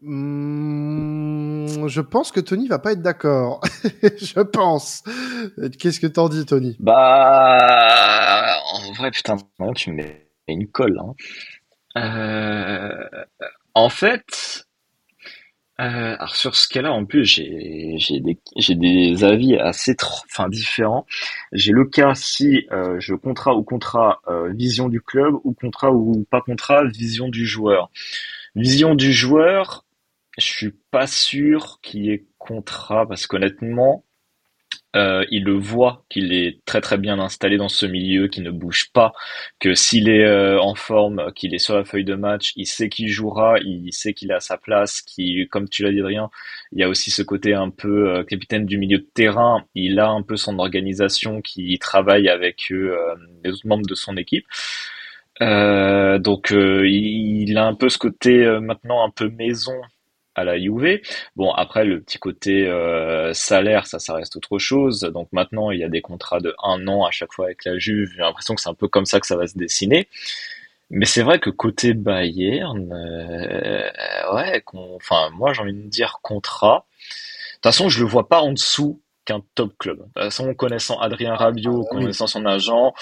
Mmh, je pense que Tony va pas être d'accord. je pense. Qu'est-ce que t'en dis, Tony? Bah, en vrai, putain, tu me mets une colle. Hein. Euh, en fait, euh, alors sur ce cas-là, en plus, j'ai j'ai des j'ai des avis assez enfin différents. J'ai le cas si euh, je contrat ou contrat vision du club ou contrat ou pas contrat vision du joueur. Vision du joueur, je suis pas sûr qu'il y ait contrat parce qu'honnêtement, euh, il le voit qu'il est très très bien installé dans ce milieu, qu'il ne bouge pas, que s'il est euh, en forme, qu'il est sur la feuille de match, il sait qu'il jouera, il sait qu'il est à sa place, qui, comme tu l'as dit Adrien, il y a aussi ce côté un peu euh, capitaine du milieu de terrain, il a un peu son organisation qui travaille avec les autres membres de son équipe. donc il, a un peu ce côté maintenant un peu maison à la Juve. Bon, après, le petit côté euh, salaire, ça, ça reste autre chose. Donc maintenant, il y a des contrats de un an à chaque fois avec la Juve. J'ai l'impression que c'est un peu comme ça que ça va se dessiner. Mais c'est vrai que côté Bayern, euh, ouais, enfin, moi j'ai envie de dire contrat. De toute façon, je le vois pas en dessous qu'un top club. De toute façon, connaissant Adrien Rabiot, ah, connaissant son agent,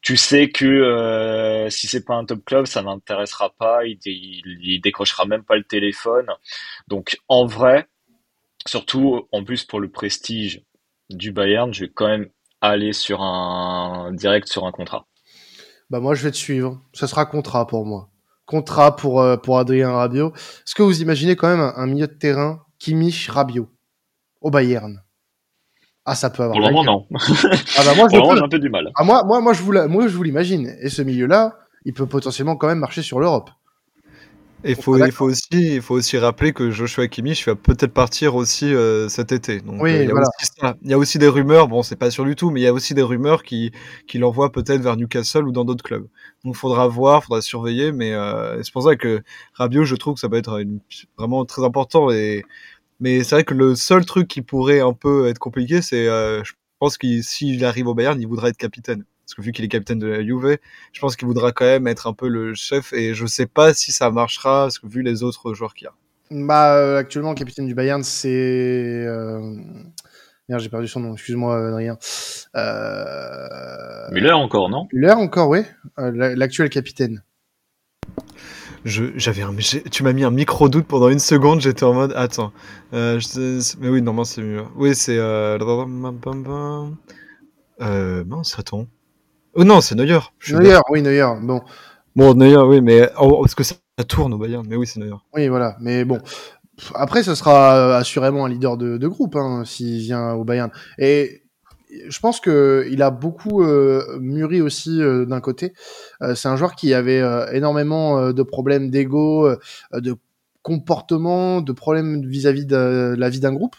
tu sais que euh, si c'est pas un top club, ça n'intéressera pas, il, il, décrochera même pas le téléphone. Donc en vrai, surtout en plus pour le prestige du Bayern, je vais quand même aller sur un direct sur un contrat. Bah moi je vais te suivre, ce sera contrat pour moi. Contrat pour euh, pour Adrien Rabiot. Est-ce que vous imaginez quand même un, un milieu de terrain Kimmich Rabiot au Bayern? Ah, ça peut avoir. Pour le moment, non. ah bah moi, j'ai un peu du mal. Ah, moi, moi, moi, je vous, moi, je vous l'imagine. Et ce milieu-là, il peut potentiellement quand même marcher sur l'Europe. Et faut, il, faut aussi, il faut aussi rappeler que Joshua Kimmich va peut-être partir aussi euh, cet été. Donc, Oui, euh, il, y a voilà. aussi ça. il y a aussi des rumeurs, bon, c'est pas sûr du tout, mais il y a aussi des rumeurs qui, qui l'envoient peut-être vers Newcastle ou dans d'autres clubs. Donc, faudra voir, faudra surveiller, mais euh, c'est pour ça que Rabiot, je trouve que ça va être une- vraiment très important. Et, mais c'est vrai que le seul truc qui pourrait un peu être compliqué, c'est, euh, je pense qu'il s'il arrive au Bayern, il voudra être capitaine. Parce que vu qu'il est capitaine de la Juve, je pense qu'il voudra quand même être un peu le chef et je sais pas si ça marchera parce que vu les autres joueurs qu'il y a. Bah, euh, actuellement, le capitaine du Bayern, c'est. Euh... Merde, j'ai perdu son nom, excuse-moi, Adrien. Euh... Müller encore, non? Müller, encore, oui. Euh, la- L'actuel capitaine. Je, j'avais un, tu m'as mis un micro doute pendant une seconde, j'étais en mode attends. Euh, je- mais oui, normalement c'est mieux. Oui, c'est euh, euh mince, attends. Oh non, c'est Neuer. Neuer, oui, Neuer. Bon. Bon, Neuer, oui, mais oh, parce que ça, tourne au Bayern, mais oui, c'est Neuer. oui, voilà. Mais bon. Après, ce sera euh, assurément un leader de, de groupe hein, s'il vient au Bayern. Et je pense que il a beaucoup euh, mûri aussi euh, d'un côté. Euh, c'est un joueur qui avait énormément de problèmes d'ego, de comportement, de problèmes vis-à-vis de la vie d'un groupe.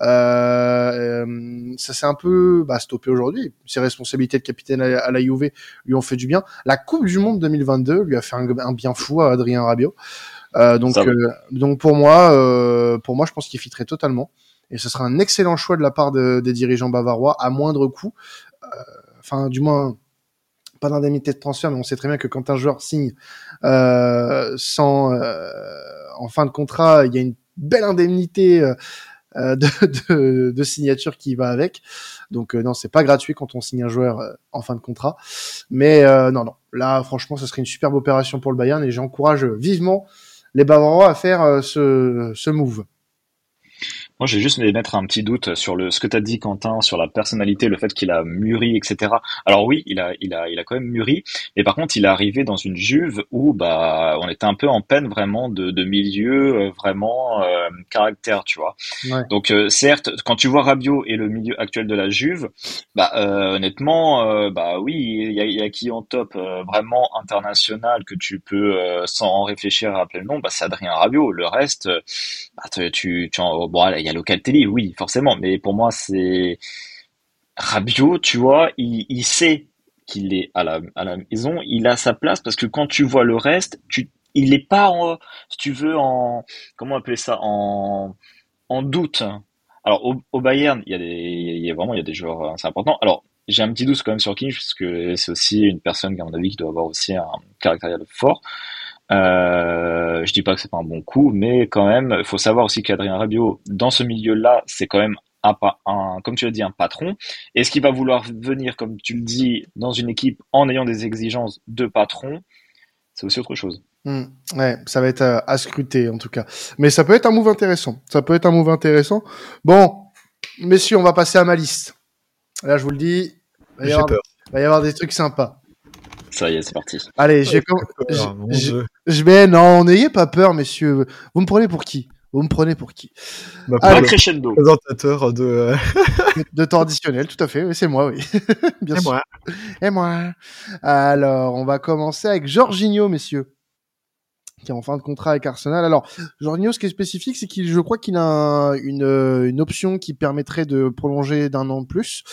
Ça s'est un peu bah, stoppé aujourd'hui. Ses responsabilités de capitaine à, à la Juve lui ont fait du bien. La Coupe du Monde 2022 lui a fait un, un bien fou à Adrien Rabiot. Donc, pour moi, pour moi, je pense qu'il fitterait totalement. Et ce sera un excellent choix de la part de- des dirigeants bavarois à moindre coût. Euh, Enfin, du moins, pas d'indemnité de transfert, mais on sait très bien que quand un joueur signe euh, sans euh, en fin de contrat, il y a une belle indemnité de, signature qui va avec. Donc euh, non, c'est pas gratuit quand on signe un joueur en fin de contrat. Mais non, non, là franchement, ce serait une superbe opération pour le Bayern et j'encourage vivement les Bavarois à faire ce move. Moi, j'ai juste mettre un petit doute sur le, ce que tu as dit, Quentin, sur la personnalité, le fait qu'il a mûri, etc. Alors oui, il a, il a, il a quand même mûri, mais par contre, il est arrivé dans une Juve où, bah, on était un peu en peine vraiment de, de milieu, euh, vraiment euh, caractère, tu vois. Ouais. Donc, euh, certes, quand tu vois Rabiot et le milieu actuel de la Juve, bah, euh, honnêtement, euh, bah oui, il y a, y a qui en top euh, vraiment international que tu peux, euh, sans réfléchir, rappeler le nom, bah, c'est Adrien Rabiot. Le reste, bah, tu, tu, en- bon, il y a Locatelli, oui, forcément, mais pour moi, c'est Rabiot, tu vois, il, il sait qu'il est à la, maison, il a sa place parce que quand tu vois le reste, il est pas en, si tu veux, en, comment appeler ça, en, doute. Alors, au, Bayern, il y a des, il vraiment, il y a des joueurs assez importants. Alors, j'ai un petit doute quand même sur King, parce que c'est aussi une personne, à mon avis, qui doit avoir aussi un caractère fort. Euh, je dis pas que c'est pas un bon coup, mais quand même, il faut savoir aussi qu'Adrien Rabiot, dans ce milieu-là, c'est quand même un, comme tu l'as dit, un patron. Est-ce qu'il va vouloir venir, comme tu le dis, dans une équipe en ayant des exigences de patron? C'est aussi autre chose. Hmm, ouais, ça va être à, à scruter en tout cas. Mais ça peut être un move intéressant. Ça peut être un move intéressant. Bon, messieurs, on va passer à ma liste. Là, je vous le dis, il va y J'ai avoir, peur. va y avoir des trucs sympas. Ça y est, c'est parti. Allez, j'ai je- je vais non, n'ayez pas peur, messieurs. Vous me prenez pour qui? Vous me prenez pour qui? Ah, pauvre crescendo. présentateur de. euh, De traditionnel, tout à fait. Oui, c'est moi, oui. Bien et sûr. moi. Et moi. Alors, on va commencer avec Jorginho, messieurs, qui est en fin de contrat avec Arsenal. Alors, Jorginho, ce qui est spécifique, c'est qu'il, je crois qu'il a euh, une option qui permettrait de prolonger d'un an de plus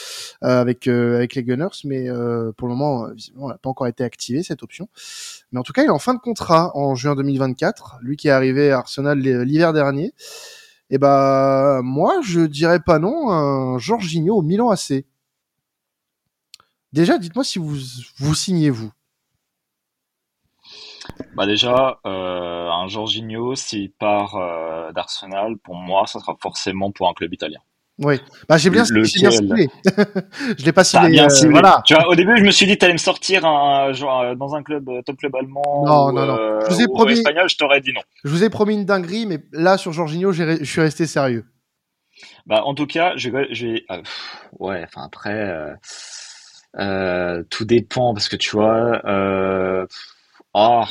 euh, avec euh, avec les Gunners, mais pour le moment, visiblement, elle n'a pas encore été activée cette option. Mais en tout cas, il est en fin de contrat en juin 2024. Lui qui est arrivé à Arsenal l'hiver dernier. Et ben, moi, je dirais pas non, un Jorginho au Milan AC. Déjà, dites-moi si vous vous signez vous. Bah déjà, euh, un Jorginho, s'il part euh, d'Arsenal, pour moi, ça sera forcément pour un club italien. Oui. Bah j'ai bien, j'ai ciblé. je l'ai pas ciblé. Bien euh. Voilà. Tu vois, au début, je me suis dit, t'allais me sortir un, genre, dans un club, top club allemand Non, ou, non, non. Je vous ai promis- espagnol, je t'aurais dit non. Je vous ai promis une dinguerie, mais là sur Jorginho, j'ai je suis resté sérieux. Bah, en tout cas, je vais, je vais- ah, ouais, enfin après, tout dépend parce que tu vois, euh, ah,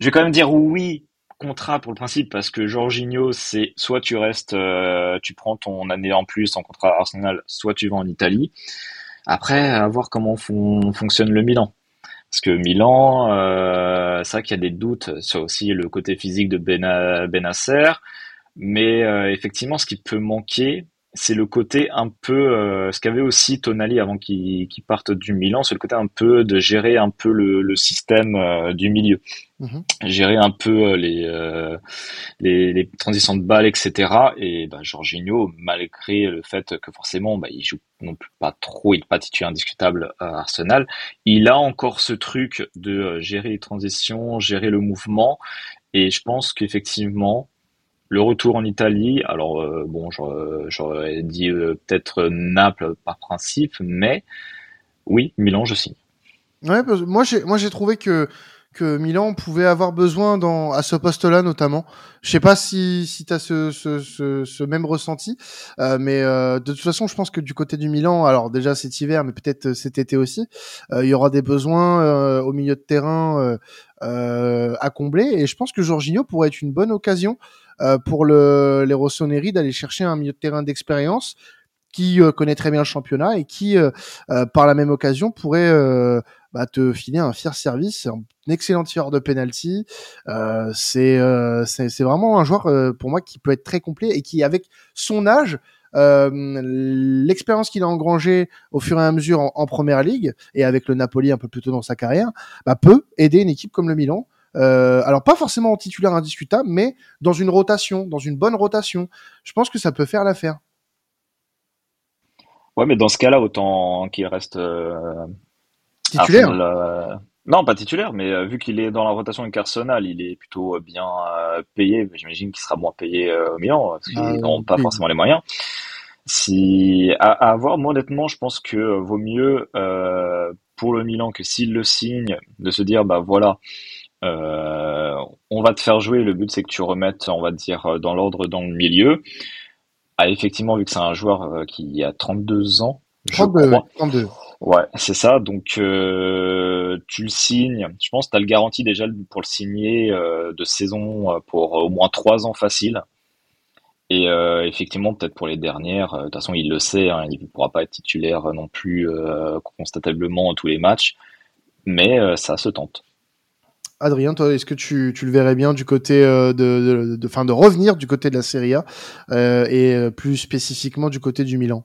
je vais quand même dire oui, contrat pour le principe parce que Jorginho, c'est soit tu restes, euh, tu prends ton année en plus en contrat Arsenal, soit tu vas en Italie. Après, à voir comment fon- fonctionne le Milan. Parce que Milan, euh, euh, c'est vrai qu'il y a des doutes sur aussi le côté physique de Benasser, mais effectivement, ce qui peut manquer, c'est le côté un peu euh, ce qu'avait aussi Tonali avant qu'il parte du Milan, c'est le côté un peu de gérer un peu le, le système euh, du milieu, mhm. gérer un peu euh, les, les, les transitions de balles, etc. Et bah, Jorginho, malgré le fait que forcément bah, il joue non plus pas trop, il n'est pas titulaire indiscutable à Arsenal, il a encore ce truc de gérer les transitions, gérer le mouvement, et je pense qu'effectivement le retour en Italie, alors euh, bon, j'aurais dit euh, peut-être Naples par principe, mais oui, Milan, je signe. Ouais, moi j'ai moi j'ai trouvé que que Milan pouvait avoir besoin dans à ce poste-là notamment. Je sais pas si si tu as ce, ce, ce, même ressenti, euh, mais de toute façon, je pense que du côté du Milan, alors déjà cet hiver, mais peut-être cet été aussi, il y aura des besoins au milieu de terrain à combler, et je pense que Jorginho pourrait être une bonne occasion euh, pour le, les Rossoneri d'aller chercher un milieu de terrain d'expérience qui euh, connaît très bien le championnat et qui, euh, par la même occasion, pourrait bah, te filer un fier service, un excellent tireur de penalty. Euh, c'est c'est vraiment un joueur pour moi qui peut être très complet et qui, avec son âge, euh, l'expérience qu'il a engrangée au fur et à mesure en, en, première ligue et avec le Napoli un peu plus tôt dans sa carrière, bah, peut aider une équipe comme le Milan euh, alors pas forcément en titulaire indiscutable, mais dans une rotation, dans une bonne rotation. Je pense que ça peut faire l'affaire. Ouais, mais dans ce cas-là, autant qu'il reste euh, titulaire. Euh, non, pas titulaire, mais vu qu'il est dans la rotation avec Arsenal, il est plutôt bien payé. J'imagine qu'il sera moins payé au Milan, parce qu'ils ah, n'ont pas forcément les moyens. Si à, à voir, moi honnêtement, je pense que vaut mieux pour le Milan que s'il le signe, de se dire bah voilà, euh, on va te faire jouer. Le but, c'est que tu remettes, on va dire, dans l'ordre dans le milieu. Ah, effectivement, vu que c'est un joueur euh, qui a 32 ans, 32, 32. Ouais, c'est ça. Donc, euh, tu le signes. Je pense que tu as le garantie déjà pour le signer de saison pour au moins 3 ans facile. Et effectivement, peut-être pour les dernières, de toute façon, il le sait, hein, il ne pourra pas être titulaire non plus constatablement tous les matchs, mais ça se tente. Adrien, toi, est-ce que tu, le verrais bien du côté euh, de, de, fin, de revenir du côté de la Serie A euh, et euh, plus spécifiquement du côté du Milan?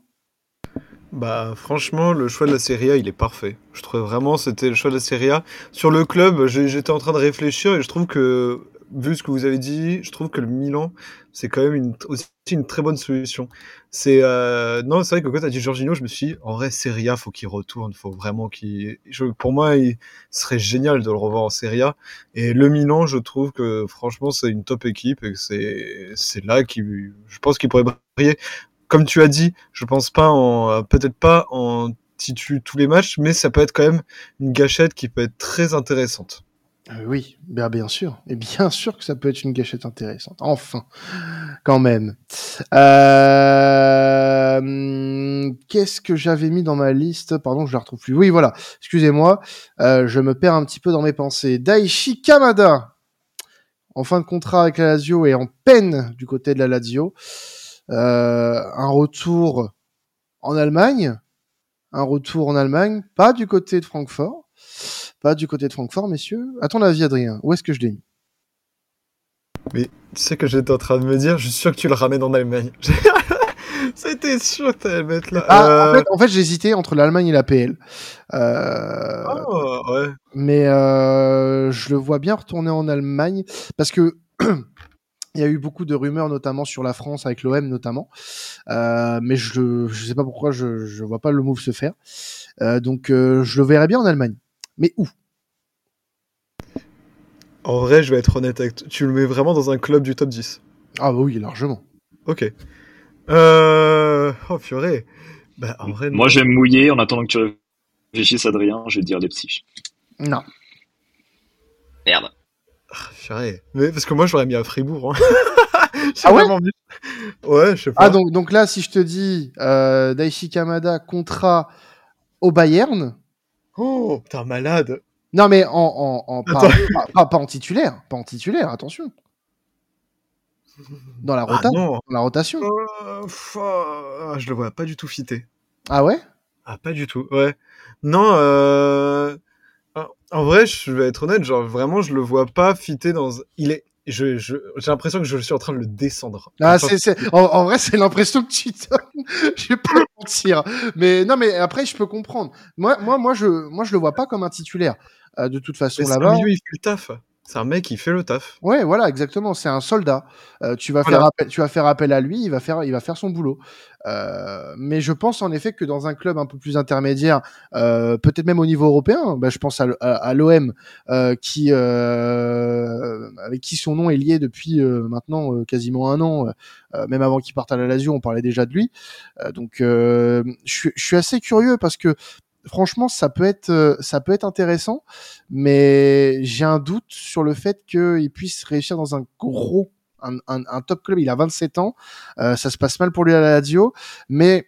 Bah franchement, le choix de la Serie A, il est parfait. Je trouve vraiment c'était le choix de la Serie A. Sur le club, j'étais en train de réfléchir et je trouve que vu ce que vous avez dit, je trouve que le Milan, c'est quand même une, aussi une très bonne solution. C'est euh, non, c'est vrai que quand tu as dit Jorginho, je me suis dit, en vrai, Serie A, faut qu'il retourne, faut vraiment qu'il. Pour moi, il serait génial de le revoir en Serie A. Et le Milan, je trouve que franchement, c'est une top équipe et c'est c'est là qui, je pense qu'il pourrait briller. Comme tu as dit, je pense pas en, peut-être pas en titu tous les matchs, mais ça peut être quand même une gâchette qui peut être très intéressante. Euh, oui, bien, bien sûr. Et bien sûr que ça peut être une gâchette intéressante. Enfin, quand même. Euh... Qu'est-ce que j'avais mis dans ma liste? Pardon, je la retrouve plus. Oui, voilà. Excusez-moi, euh, je me perds un petit peu dans mes pensées. Daichi Kamada, en fin de contrat avec la Lazio et en peine du côté de la Lazio. Euh, un retour en Allemagne. Un retour en Allemagne, pas du côté de Francfort pas du côté de Francfort, messieurs. À ton avis, Adrien, où est-ce que je l'ai mis Mais tu sais que j'étais en train de me dire, je suis sûr que tu le ramènes en Allemagne. C'était sûr que le mettre là. Ah, en fait, j'hésitais entre l'Allemagne et la PL. Euh... Oh, ouais. Mais euh, je le vois bien retourner en Allemagne parce que il y a eu beaucoup de rumeurs, notamment sur la France, avec l'OM notamment. Euh, mais je ne sais pas pourquoi je ne vois pas le move se faire. Euh, donc euh, je le verrais bien en Allemagne. Mais où? En vrai, je vais être honnête avec toi. Tu le mets vraiment dans un club du top 10 Ah bah oui, largement. Ok. Euh... Oh purée. Bah, en vrai, Moi, j'aime mouiller en attendant que tu réfléchisses, Adrien. Je vais dire des psyches. Non. Merde. Ah, purée. Mais parce que moi, j'aurais mis à Fribourg. Hein. ah ouais Ouais, je sais pas. Ah, donc, donc là, si je te dis euh, Daichi Kamada, contrat au Bayern, Oh, putain, malade. Non, mais en, en, en pas, pas, en titulaire, pas en titulaire, attention. Dans la, rota, ah dans la rotation. Euh, ah, je le vois pas du tout fité. Ah ouais? Ah, pas du tout, ouais. Non, euh... En vrai, je vais être honnête, genre vraiment, je le vois pas fitter dans. Il est. Je, je, j'ai l'impression que je suis en train de le descendre. Ah, c'est, c'est, en, vrai, c'est l'impression que tu donnes. je vais pas mentir. Mais non, mais après, je peux comprendre. Moi, moi, moi, je, moi, je le vois pas comme un titulaire. Euh, de toute façon, là-bas. il fait le taf. C'est un mec qui fait le taf. Ouais, voilà, exactement. C'est un soldat. Euh, tu vas faire appel, tu vas faire appel à lui, il va faire, il va faire son boulot. Euh, mais je pense en effet que dans un club un peu plus intermédiaire, euh, peut-être même au niveau européen, bah, je pense à, à, l'OM euh, qui, euh, avec qui son nom est lié depuis euh, maintenant quasiment un an, même avant qu'il parte à la Lazio, on parlait déjà de lui. donc, je suis assez curieux parce que franchement, ça peut être, euh, ça peut être intéressant, mais j'ai un doute sur le fait qu'il puisse réussir dans un gros, un, un, top club. Il a 27 ans, euh, ça se passe mal pour lui à la Lazio, mais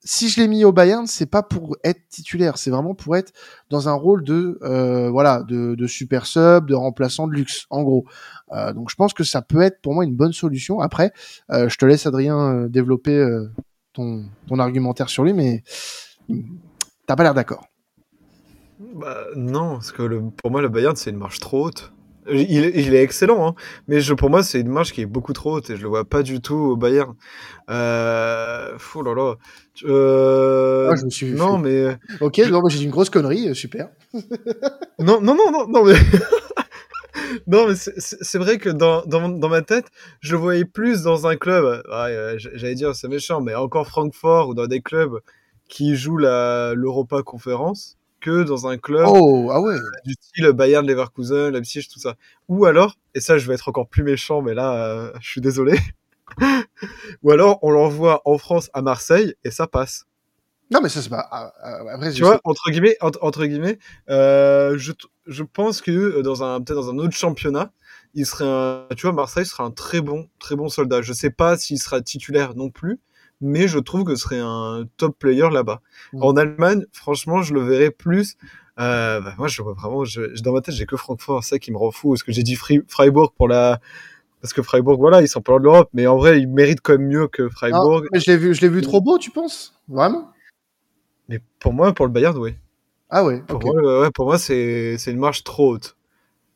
si je l'ai mis au Bayern, c'est pas pour être titulaire, c'est vraiment pour être dans un rôle de, euh, voilà, de, de, super sub, de remplaçant de luxe, en gros. donc je pense que ça peut être pour moi une bonne solution. Après, je te laisse Adrien développer ton, ton argumentaire sur lui, mais T'as pas l'air d'accord. Bah, non, parce que le, pour moi, le Bayern, c'est une marche trop haute. Il, il est excellent, hein, mais je, pour moi, c'est une marche qui est beaucoup trop haute et je le vois pas du tout au Bayern. Euh, fou là là. Euh, ah, je me suis non, mais. Ok, j'ai une grosse connerie, euh, super. non, non, non, non, non, mais. non, mais c'est vrai que dans, dans, dans, ma tête, je voyais plus dans un club. Ouais, J'allais dire, c'est méchant, mais encore Francfort ou dans des clubs qui joue la l'Europa Conférence que dans un club oh, ah ouais. Euh, du style Bayern, Leverkusen, Leipzig, tout ça. Ou alors, et ça je vais être encore plus méchant, mais là euh, je suis désolé. Ou alors on l'envoie en France à Marseille et ça passe. Non mais ça c'est pas. Ah, ah, tu vois, entre guillemets, entre, guillemets, euh, je, je pense que dans un peut-être dans un autre championnat, il serait un, tu vois, Marseille sera un très bon très bon soldat. Je sais pas s'il sera titulaire non plus, mais je trouve que ce serait un top player là-bas. Mm. En Allemagne, franchement, je le verrais plus. Euh, bah, moi, je vois vraiment, je, dans ma tête, j'ai que Francfort, ça qui me rend fou. Parce que j'ai dit Freiburg pour la, parce que Freiburg, voilà, ils sont pas loin de l'Europe, mais en vrai, ils méritent quand même mieux que Freiburg. mais je l'ai vu, je l'ai vu trop beau, tu penses? Vraiment? Mais pour moi, pour le Bayern, oui. Ah ouais. Pour moi, ouais, pour moi, c'est c'est une marche trop haute.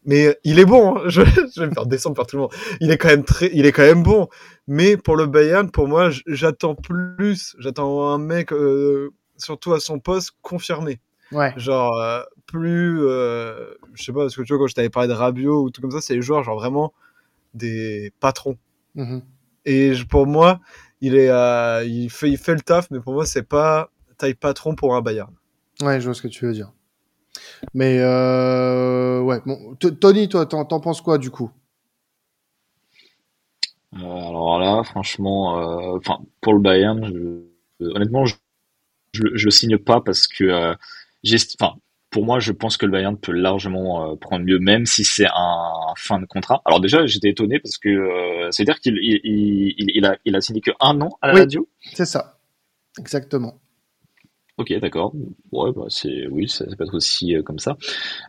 Mais il est bon, hein. je, je, vais me faire descendre par tout le monde. Il est quand même très, il est quand même bon. Mais pour le Bayern, pour moi, j'attends plus. J'attends un mec, euh, surtout à son poste, confirmé. Ouais. Genre euh, plus, euh, je sais pas, parce que tu vois quand je t'avais parlé de Rabiot ou tout comme ça, c'est les joueurs genre vraiment des patrons. Mmh Et pour moi, il est, il fait, il fait le taf, mais pour moi, c'est pas taille patron pour un Bayern. Ouais, je vois ce que tu veux dire. Mais euh, ouais, bon, Tony, toi, t'en, penses quoi du coup? Euh, Alors là, franchement, euh, enfin pour le Bayern, honnêtement, je, je, le signe pas parce que, enfin, pour moi, je pense que le Bayern peut largement prendre mieux, même si c'est un fin de contrat. Alors déjà, j'étais étonné parce que c'est à dire qu'il il, il, a, il a signé que un an à la radio. C'est ça, exactement. Ok, d'accord. Ouais, bah c'est oui, ça, peut être aussi euh, comme ça.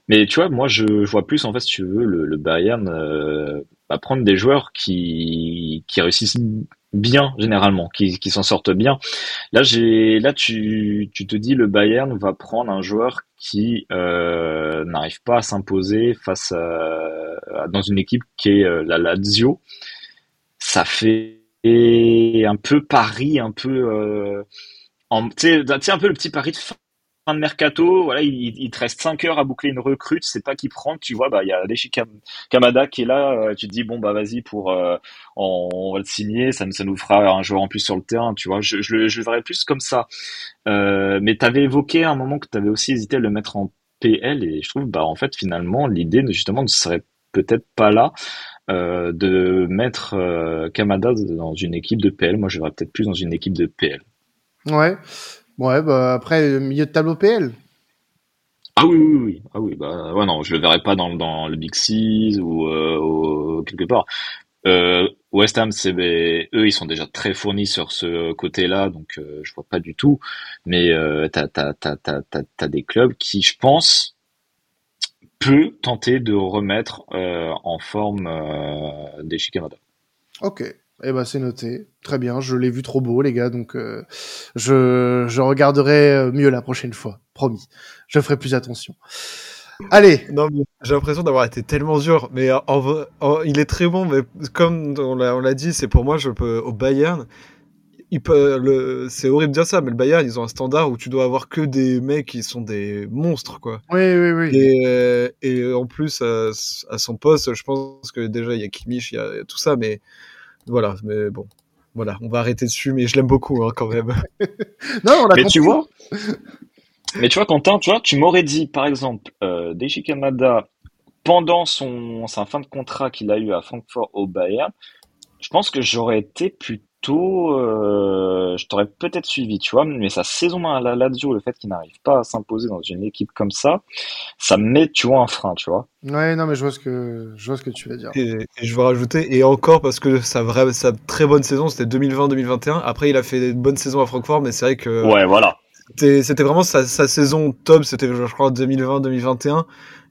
Mais tu vois, moi je, vois plus en fait, si tu veux, le, Bayern euh, bah, prendre des joueurs qui qui réussissent bien généralement, qui, qui s'en sortent bien. Là, j'ai là tu tu te dis le Bayern va prendre un joueur qui euh, n'arrive pas à s'imposer face à, dans une équipe qui est euh, la Lazio. Ça fait un peu Paris, un peu tu sais, un peu le petit pari de fin de mercato, voilà, il, te reste 5 heures à boucler une recrute, c'est pas qui prend, tu vois, bah il y a Leshi Kamada qui est là, euh, tu te dis bon bah vas-y pour euh, on, va le signer, ça, nous fera un joueur en plus sur le terrain, tu vois, je, je, le verrais plus comme ça. Euh, mais t'avais évoqué un moment que tu avais aussi hésité à le mettre en PL et je trouve bah en fait finalement l'idée justement ne serait peut-être pas là. De mettre Kamada dans une équipe de PL, moi je verrais peut-être plus dans une équipe de PL. Ouais. Ouais, bah après, milieu de tableau PL. Ah oui, oui, oui. Ah oui, bah ouais, non, je le verrai pas dans, dans le Big Six ou, euh, quelque part. Euh, West Ham, c'est eux, ils sont déjà très fournis sur ce côté-là, donc euh, je vois pas du tout. Mais euh, t'as t'as t'as t'as t'as des clubs qui, je pense, peut tenter de remettre euh, en forme des Chikamada. Ok, Eh ben c'est noté. Très bien, je l'ai vu trop beau les gars, donc euh, je, je regarderai mieux la prochaine fois, promis. Je ferai plus attention. Allez. Non, j'ai l'impression d'avoir été tellement dur, mais en, il est très bon, mais comme on l'a dit, c'est pour moi, je peux au Bayern. Il peut, c'est horrible de dire ça, mais le Bayern, ils ont un standard où tu dois avoir que des mecs qui sont des monstres, quoi. Oui, oui, oui. Et, et en plus, à, son poste, je pense que déjà, il y a Kimmich, il y a tout ça, mais voilà, mais bon. Voilà, on va arrêter dessus, mais je l'aime beaucoup hein, quand même. non, on a mais tu vois, mais tu vois, Quentin, tu vois, tu m'aurais dit, par exemple, euh, Deishi Kamada, pendant son, sa fin de contrat qu'il a eu à Francfort au Bayern, je pense que j'aurais été plutôt, euh, je t'aurais peut-être suivi, tu vois, mais sa saison à la Lazio, le fait qu'il n'arrive pas à s'imposer dans une équipe comme ça, ça met, tu vois, un frein, tu vois. Ouais, non, mais je vois ce que, je vois ce que tu veux dire. Et, je veux rajouter, et encore parce que sa vraie, sa très bonne saison, c'était 2020-2021. Après, il a fait une bonne saison à Francfort, mais c'est vrai que. Ouais, voilà. C'était vraiment sa, saison top, c'était je crois 2020-2021.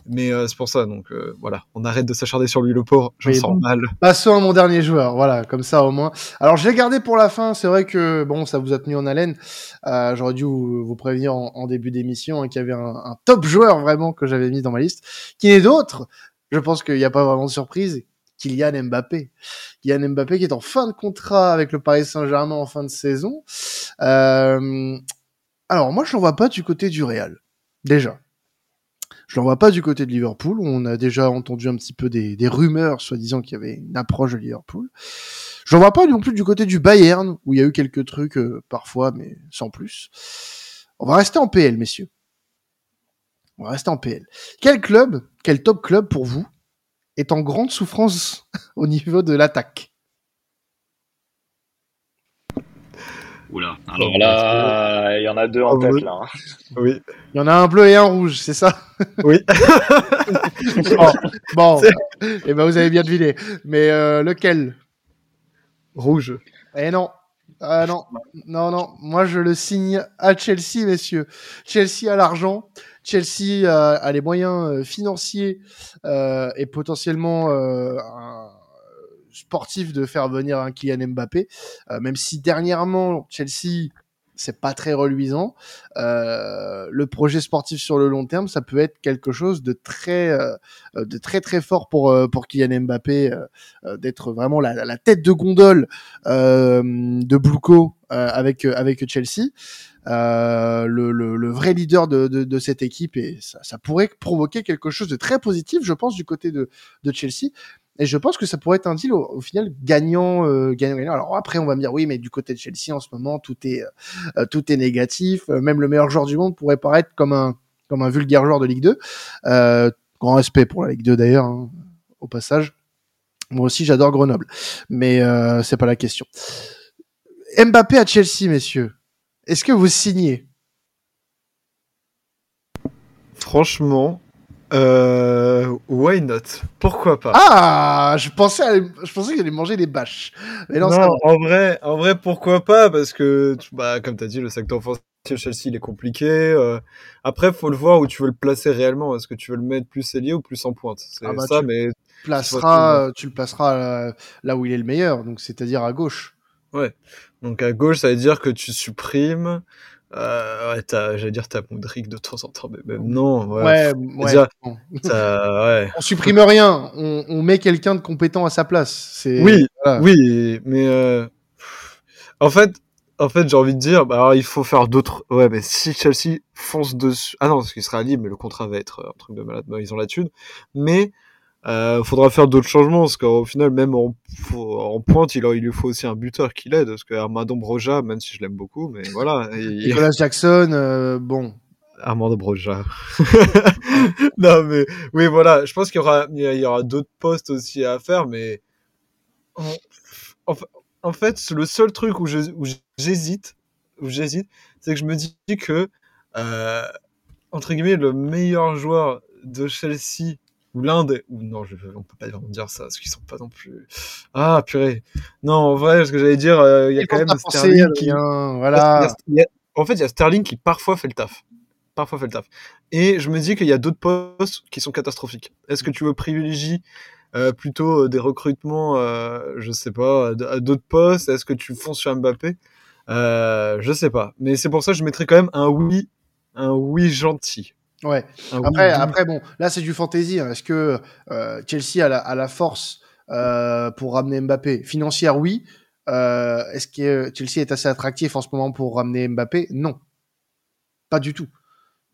Mais euh, c'est pour ça, donc euh, voilà, on arrête de s'acharner sur lui, le pauvre, je sens mal. Passons à mon dernier joueur, voilà, comme ça au moins. Alors je l'ai gardé pour la fin, c'est vrai que bon, ça vous a tenu en haleine. Euh, J'aurais dû vous, prévenir en, début d'émission hein, qu'il y avait un, un, top joueur vraiment que j'avais mis dans ma liste, qui n'est d'autre? Je pense qu'il n'y a pas vraiment de surprise. Kylian Mbappé. Kylian Mbappé qui est en fin de contrat avec le Paris Saint-Germain en fin de saison. Alors moi je l'envoie pas du côté du Real, déjà. Je l'envoie pas du côté de Liverpool, on a déjà entendu un petit peu des, rumeurs soi-disant qu'il y avait une approche de Liverpool. Je l'envoie pas non plus du côté du Bayern, où il y a eu quelques trucs euh, parfois, mais sans plus. On va rester en PL, messieurs. On va rester en PL. Quel club, quel top club pour vous est en grande souffrance au niveau de l'attaque? Oula, alors là, il y en a deux en tête, là. Hein. Oui. Il y en a un bleu et un rouge, c'est ça? Oui. bon, et eh ben vous avez bien deviné. Mais euh, lequel? Rouge. Eh non. Ah non, non, non. Moi, je le signe à Chelsea, messieurs. Chelsea a l'argent. Chelsea a, les moyens euh, financiers euh, et potentiellement un sportif de faire venir un Kylian Mbappé, euh, même si dernièrement Chelsea c'est pas très reluisant. Euh, le projet sportif sur le long terme, ça peut être quelque chose de très, euh, de très très fort pour pour Kylian Mbappé, d'être vraiment la, la, tête de gondole de Bluco avec avec Chelsea. Le, vrai leader de, cette équipe et ça, pourrait provoquer quelque chose de très positif, je pense, du côté de Chelsea. Et je pense que ça pourrait être un deal au, final gagnant, euh, gagnant, gagnant. Alors après, on va me dire oui, mais du côté de Chelsea en ce moment, tout est, euh, tout est négatif. Euh, même le meilleur joueur du monde pourrait paraître comme un, comme un vulgaire joueur de Ligue 2. Euh, grand respect pour la Ligue 2 d'ailleurs, hein, au passage. Moi aussi, j'adore Grenoble, mais euh, c'est pas la question. Mbappé à Chelsea, messieurs. Est-ce que vous signez? Franchement, euh, why not? Pourquoi pas? Ah, je pensais, je pensais qu'il allait manger des bâches. Mais non, en vrai, en vrai, pourquoi pas? Parce que, bah, comme tu as dit, le secteur offensif Chelsea il est compliqué. Euh, après, faut le voir où tu veux le placer réellement. Est-ce que tu veux le mettre plus ailier ou plus en pointe? C'est ah bah, ça, mais placeras, tu le placeras euh, là où il est le meilleur, donc c'est-à-dire à gauche. Ouais. Donc à gauche, ça veut dire que tu supprimes euh, ouais, j'allais dire t'as Modric de temps en temps, mais même non. Ouais, ouais, ouais. On supprime rien, on, on met quelqu'un de compétent à sa place. Oui, oui, mais euh, en fait, en fait, j'ai envie de dire, bah, alors, il faut faire d'autres. Ouais, mais si Chelsea fonce dessus, ah non, parce qu'il sera libre, mais le contrat va être un truc de malade. Bah, ils ont la thune, mais euh, faudra faire d'autres changements parce qu'au final même en, en pointe il, il lui faut aussi un buteur qui l'aide parce que Armando Broja même si je l'aime beaucoup mais voilà Nicolas Jackson euh, bon. Armando Broja. Non mais oui voilà je pense qu'il y aura il y aura d'autres postes aussi à faire mais en, en, fait le seul truc où j'hésite où j'hésite c'est que je me dis que euh, entre guillemets le meilleur joueur de Chelsea ou l'un des ou non je, on peut pas dire ça parce qu'ils sont pas non plus ah purée. Non en vrai ce que j'allais dire euh, il y a quand même Sterling qui voilà. En fait il y a Sterling qui parfois fait le taf. Parfois fait le taf. Et je me dis qu'il y a d'autres postes qui sont catastrophiques. Est-ce que tu veux privilégier plutôt des recrutements, je sais pas, à d'autres postes? Est-ce que tu fonces sur Mbappé? Je sais pas. Mais c'est pour ça que je mettrais quand même un oui, un oui gentil. Ouais. après, après, bon, là c'est du fantasy. Hein. Est-ce que Chelsea a la, a la force pour ramener Mbappé? Financière, oui. Est-ce que Chelsea est assez attractif en ce moment pour ramener Mbappé? Non. Pas du tout.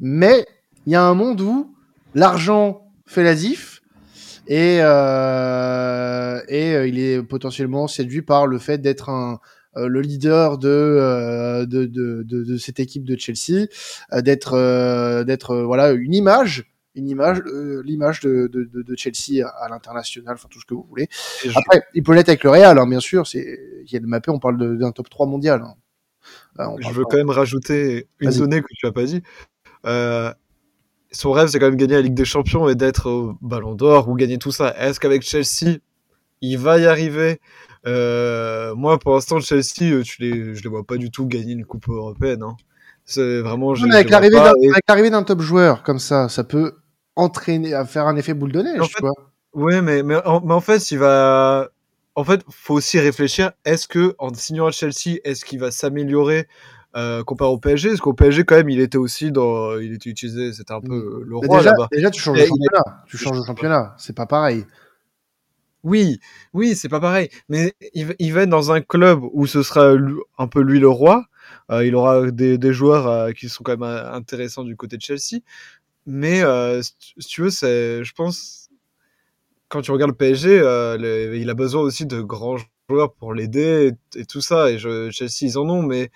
Mais il y a un monde où l'argent fait la diff et, euh, et euh, il est potentiellement séduit par le fait d'être un euh, le leader de, euh, de, de, de, de, cette équipe de Chelsea, d'être d'être voilà une image une image, l'image de, de, de, Chelsea à, l'international, enfin tout ce que vous voulez. Après, il peut l'être avec le Real, hein, bien sûr. C'est, il y a le mappé, on parle d'un top 3 mondial. Hein. je veux quand même rajouter une donnée que tu as pas dit. Euh, son rêve, c'est quand même gagner la Ligue des Champions et d'être au Ballon d'Or ou gagner tout ça. Est-ce qu'avec Chelsea, il va y arriver euh, Moi, pour l'instant, Chelsea, euh, tu les, je les vois pas du tout gagner une Coupe européenne. Hein. C'est vraiment. Je, avec l'arrivée d'un top joueur comme ça, ça peut entraîner, à faire un effet boule de neige, tu vois. Ouais, mais, mais, en, mais en fait, il va. En fait, faut aussi réfléchir. Est-ce que en signant à Chelsea, est-ce qu'il va s'améliorer euh, comparé au PSG, parce qu'au PSG quand même il était aussi dans, il était utilisé, c'était un peu le roi déjà, là-bas. Déjà tu changes de championnat, tu changes de championnat, c'est pas pareil. Oui, oui, c'est pas pareil, mais il, va être dans un club où ce sera un peu lui le roi. Euh, il aura des, joueurs euh, qui sont quand même euh, intéressants du côté de Chelsea, mais si tu veux, je pense, quand tu regardes le PSG, il a besoin aussi de grands joueurs pour l'aider et, tout ça. Et Chelsea, ils en ont, mais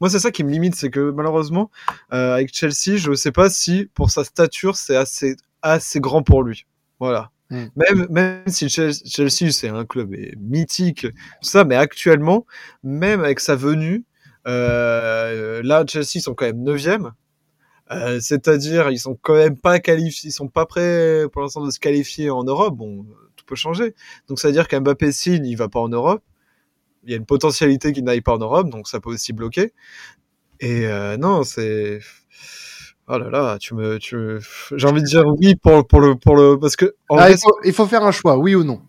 moi, c'est ça qui me limite, c'est que malheureusement, avec Chelsea, je ne sais pas si pour sa stature, c'est assez, assez grand pour lui. Voilà. Même, même si Chelsea, c'est un club mythique, tout ça, mais actuellement, même avec sa venue, euh, là, Chelsea sont quand même 9 euh, c'est-à-dire, ils sont quand même pas qualifiés, ils sont pas prêts pour l'instant de se qualifier en Europe. Bon, peut changer. Donc ça veut dire qu'Mbappé signe, il va pas en Europe. Il y a une potentialité qu'il n'aille pas en Europe, donc ça peut aussi bloquer. Et euh, non, c'est oh là là, tu me, tu j'ai envie de dire oui pour pour le pour le parce que ah, il, faut, il faut faire un choix, oui ou non.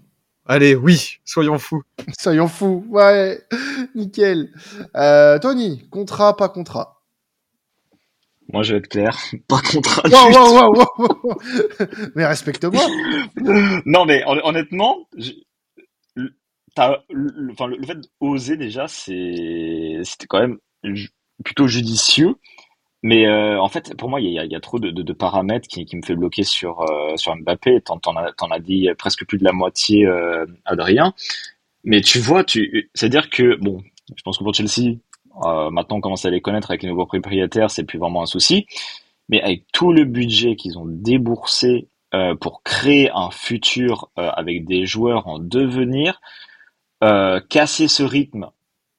Allez, oui, soyons fous. soyons fous, ouais, nickel. Euh, Tony, contrat, pas contrat? Moi, je vais être clair, pas contrat. mais respecte-moi. non, mais honnêtement, as, le, enfin, le, fait d'oser déjà, c'est, c'était quand même plutôt judicieux. Mais euh, en fait, pour moi, il y a, trop de, paramètres qui, me fait bloquer sur euh, sur Mbappé. T'en, as, dit presque plus de la moitié, euh, Adrien. Mais tu vois, c'est-à-dire que bon, je pense que pour Chelsea, euh, maintenant, on commence à les connaître avec les nouveaux propriétaires, c'est plus vraiment un souci. Mais avec tout le budget qu'ils ont déboursé euh, pour créer un futur euh, avec des joueurs en devenir, casser ce rythme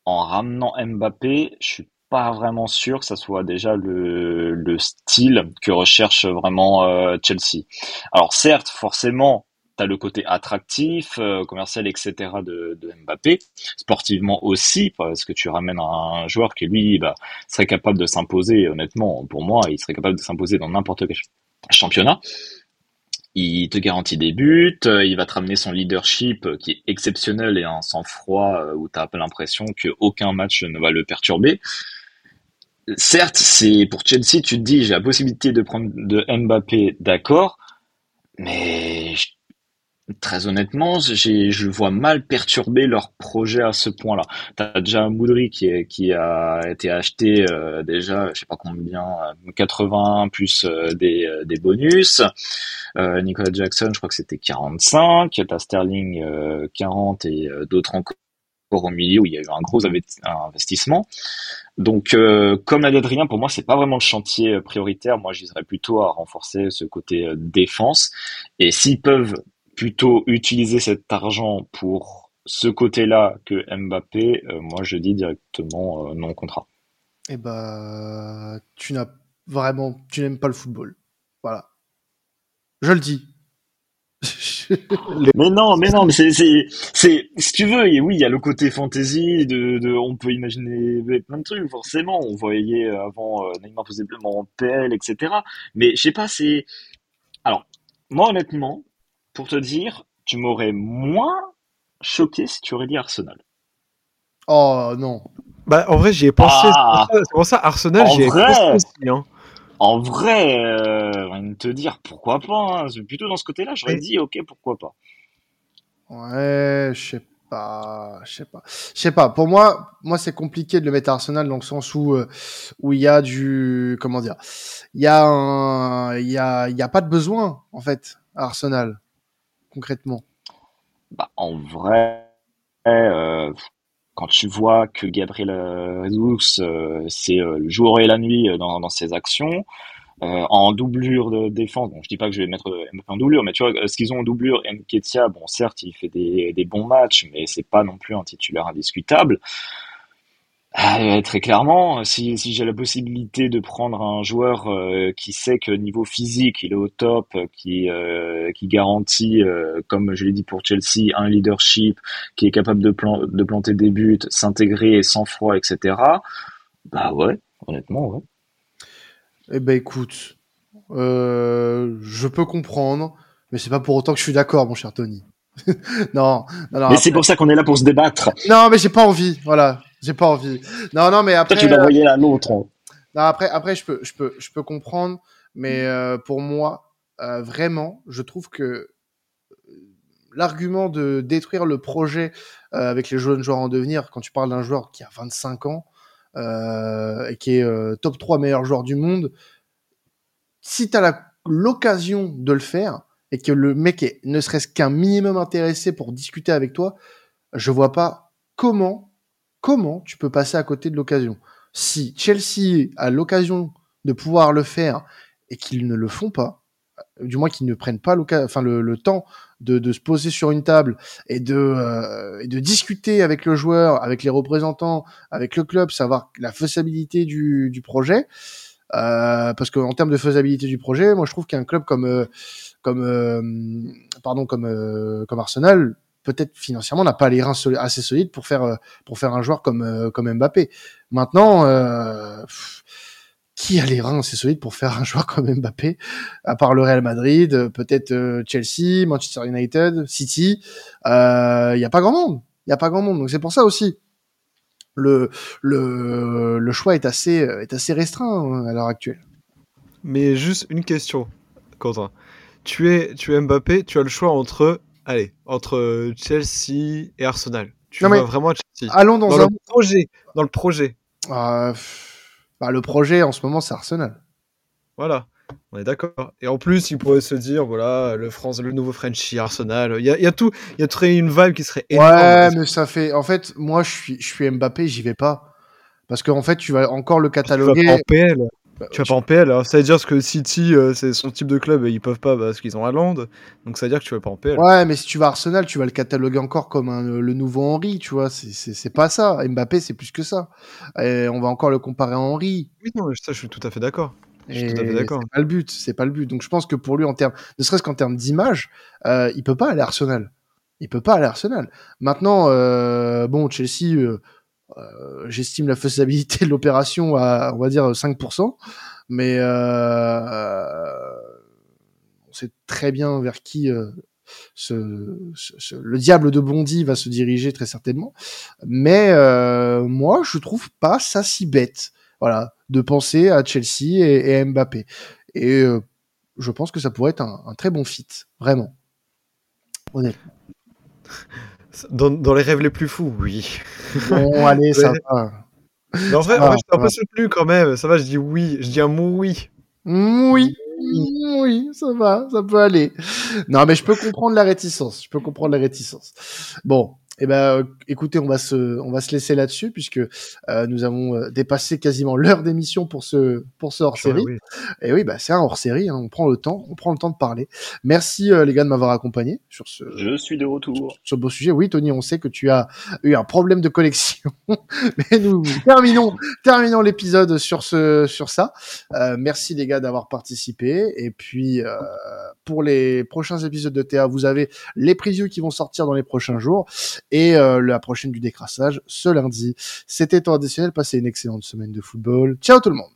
en ramenant Mbappé, je suis pas vraiment sûr que ça soit déjà le, le style que recherche vraiment Chelsea. Alors certes, forcément, tu as le côté attractif, euh, commercial, etc. De, Mbappé, sportivement aussi, parce que tu ramènes un joueur qui, lui, bah, serait capable de s'imposer, honnêtement, pour moi, il serait capable de s'imposer dans n'importe quel championnat. Il te garantit des buts, euh, il va te ramener son leadership qui est exceptionnel et un sang-froid euh, où tu as l'impression qu'aucun match ne va le perturber certes, c'est pour Chelsea, tu te dis j'ai la possibilité de prendre de Mbappé, d'accord, mais Très honnêtement, je vois mal perturber leur projet à ce point-là. T'as déjà Moudry qui, a été acheté euh, déjà, je sais pas combien, 80 plus euh, des, euh, des bonus. Nicolas Jackson, je crois que c'était 45. T'as Sterling 40 et d'autres encore au milieu où il y a eu un gros investissement. Donc, comme l'a dit Adrien, pour moi, c'est pas vraiment le chantier prioritaire. Moi, j'iserais plutôt à renforcer ce côté défense. Et s'ils peuvent plutôt utiliser cet argent pour ce côté-là que Mbappé, euh, moi je dis directement euh, non contrat. Eh ben, tu n'as vraiment, tu n'aimes pas le football. Voilà. Je le dis. Mais non, mais non, mais c'est, c'est, c'est, si tu veux, oui, il y a le côté fantasy, de, de, on peut imaginer plein de trucs, forcément. On voyait avant euh, Neymar possiblement en PL, etc. Mais je sais pas, c'est, alors, moi honnêtement, pour te dire, tu m'aurais moins choqué si tu aurais dit Arsenal. Oh non. Bah, en vrai, j'y ai pensé. Ah. C'est pour ça, Arsenal, En j'y ai vrai pensé aussi. Hein. En vrai, euh, te dire pourquoi pas. hein. Plutôt dans ce côté-là, j'aurais dit ok, pourquoi pas. Ouais, je sais pas, je sais pas. Je sais pas. Pour moi, moi c'est compliqué de le mettre à Arsenal dans le sens où euh, où il y a du comment dire, il y a un il y a il y a pas de besoin en fait à Arsenal concrètement. Bah, en vrai, euh, quand tu vois que Gabriel euh, Jesus, euh, c'est euh, le jour et la nuit dans, dans ses actions, euh, en doublure de défense, bon, je dis pas que je vais mettre Mbappé en doublure, mais tu vois, ce qu'ils ont en doublure, Nketiah, bon, certes, il fait des, des bons matchs, mais c'est pas non plus un titulaire indiscutable. Euh, très clairement, si, si j'ai la possibilité de prendre un joueur euh, qui sait que niveau physique il est au top, qui euh, qui garantit, euh, comme je l'ai dit pour Chelsea, un leadership, qui est capable de, plan de planter des buts, s'intégrer sans froid, etc. Bah ouais, honnêtement, ouais. Eh ben écoute, je peux comprendre, mais c'est pas pour autant que je suis d'accord, mon cher Tony. non, non, non. Mais c'est pour ça qu'on est là pour se débattre. Non, mais j'ai pas envie. Voilà, j'ai pas envie. Non, non, mais après. Toi, tu l'as euh, envoyé à l'autre. hein. Non, après, après, je peux, je peux, je peux comprendre, mais euh, pour moi, euh, vraiment, je trouve que euh, l'argument de détruire le projet euh, avec les jeunes joueurs en devenir, quand tu parles d'un joueur qui a 25 ans euh, et qui est euh, top 3 meilleur joueur du monde, si tu as l'occasion de le faire et que le mec est ne serait-ce qu'un minimum intéressé pour discuter avec toi, je vois pas comment, comment tu peux passer à côté de l'occasion si Chelsea a l'occasion de pouvoir le faire et qu'ils ne le font pas, euh, du moins qu'ils ne prennent pas le, temps de, se poser sur une table et de, euh, et de discuter avec le joueur, avec les représentants, avec le club, savoir la faisabilité du, projet. Euh, parce qu'en termes de faisabilité du projet, moi je trouve qu'un club comme Arsenal peut-être financièrement n'a pas les reins assez solides pour faire euh, pour faire un joueur comme euh, comme Mbappé. Maintenant, euh, qui a les reins assez solides pour faire un joueur comme Mbappé? À part le Real Madrid, peut-être Chelsea, Manchester United, City. Il euh, y a pas grand monde. Il y a pas grand monde. Donc c'est pour ça aussi. Le, choix est assez, est assez restreint à l'heure actuelle. Mais juste une question, Quentin. Tu es, tu es Mbappé, tu as le choix entre allez, entre Chelsea et Arsenal. Tu non mais vraiment Chelsea. Allons dans, dans un le projet, dans le projet. Euh, bah, le projet en ce moment c'est Arsenal. Voilà, on est d'accord. Et en plus, il pourrait se dire voilà, le France, le nouveau Frenchie, Arsenal. Il y a, il y a tout, il y a très une vibe qui serait énorme. Ouais, mais ça fait. En fait, moi, je suis, je suis Mbappé, j'y vais pas. Parce qu'en fait, tu vas encore le cataloguer. Tu vas pas en PL. Bah, Tu vas pas en PL. Alors, ça veut dire que City, euh, c'est son type de club et ils peuvent pas parce qu'ils ont Haaland. Donc, ça veut dire que tu vas pas en PL. Ouais, mais si tu vas à Arsenal, tu vas le cataloguer encore comme un, le nouveau Henry, tu vois. C'est pas ça. Mbappé, c'est plus que ça. Et on va encore le comparer à Henry. Oui, non, ça, je suis tout à fait d'accord. Je suis Et tout à fait d'accord. C'est pas le but, c'est pas le but. Donc je pense que pour lui, en termes, ne serait-ce qu'en termes d'image, euh, il peut pas aller à Arsenal. Il peut pas aller à Arsenal. Maintenant, euh, bon, Chelsea, j'estime la faisabilité de l'opération à, on va dire, 5%. Mais euh, on sait très bien vers qui euh, ce, ce, ce, le diable de Bondy va se diriger très certainement. Mais euh, moi, je trouve pas ça si bête. Voilà, de penser à Chelsea et, et Mbappé. Et euh, je pense que ça pourrait être un, un très bon fit, vraiment. Honnêtement. Dans, dans, les rêves les plus fous, oui. Bon, allez, ça va. Mais en vrai, ah, en vrai je un peu soutenu quand même. Ça va, je dis oui. Je dis un mot oui. Oui. Oui, ça va, ça peut aller. Non, mais je peux comprendre la réticence. Je peux comprendre la réticence. Bon, eh ben, euh, écoutez, on va se, on va se laisser là-dessus puisque euh, nous avons euh, dépassé quasiment l'heure d'émission pour ce, pour ce hors-série. oui. Et oui, bah c'est un hors-série. Hein, on prend le temps, on prend le temps de parler. Merci euh, les gars de m'avoir accompagné sur ce. Je suis de retour. Sur, sur, beau sujet. Oui, Tony, on sait que tu as eu un problème de connexion, mais nous terminons, terminons l'épisode sur ce, sur ça. Euh, merci les gars d'avoir participé. Et puis euh, pour les prochains épisodes de TA, vous avez les previews qui vont sortir dans les prochains jours et euh, la prochaine du décrassage ce lundi. C'était temps additionnel. Passez une excellente semaine de football. Ciao tout le monde.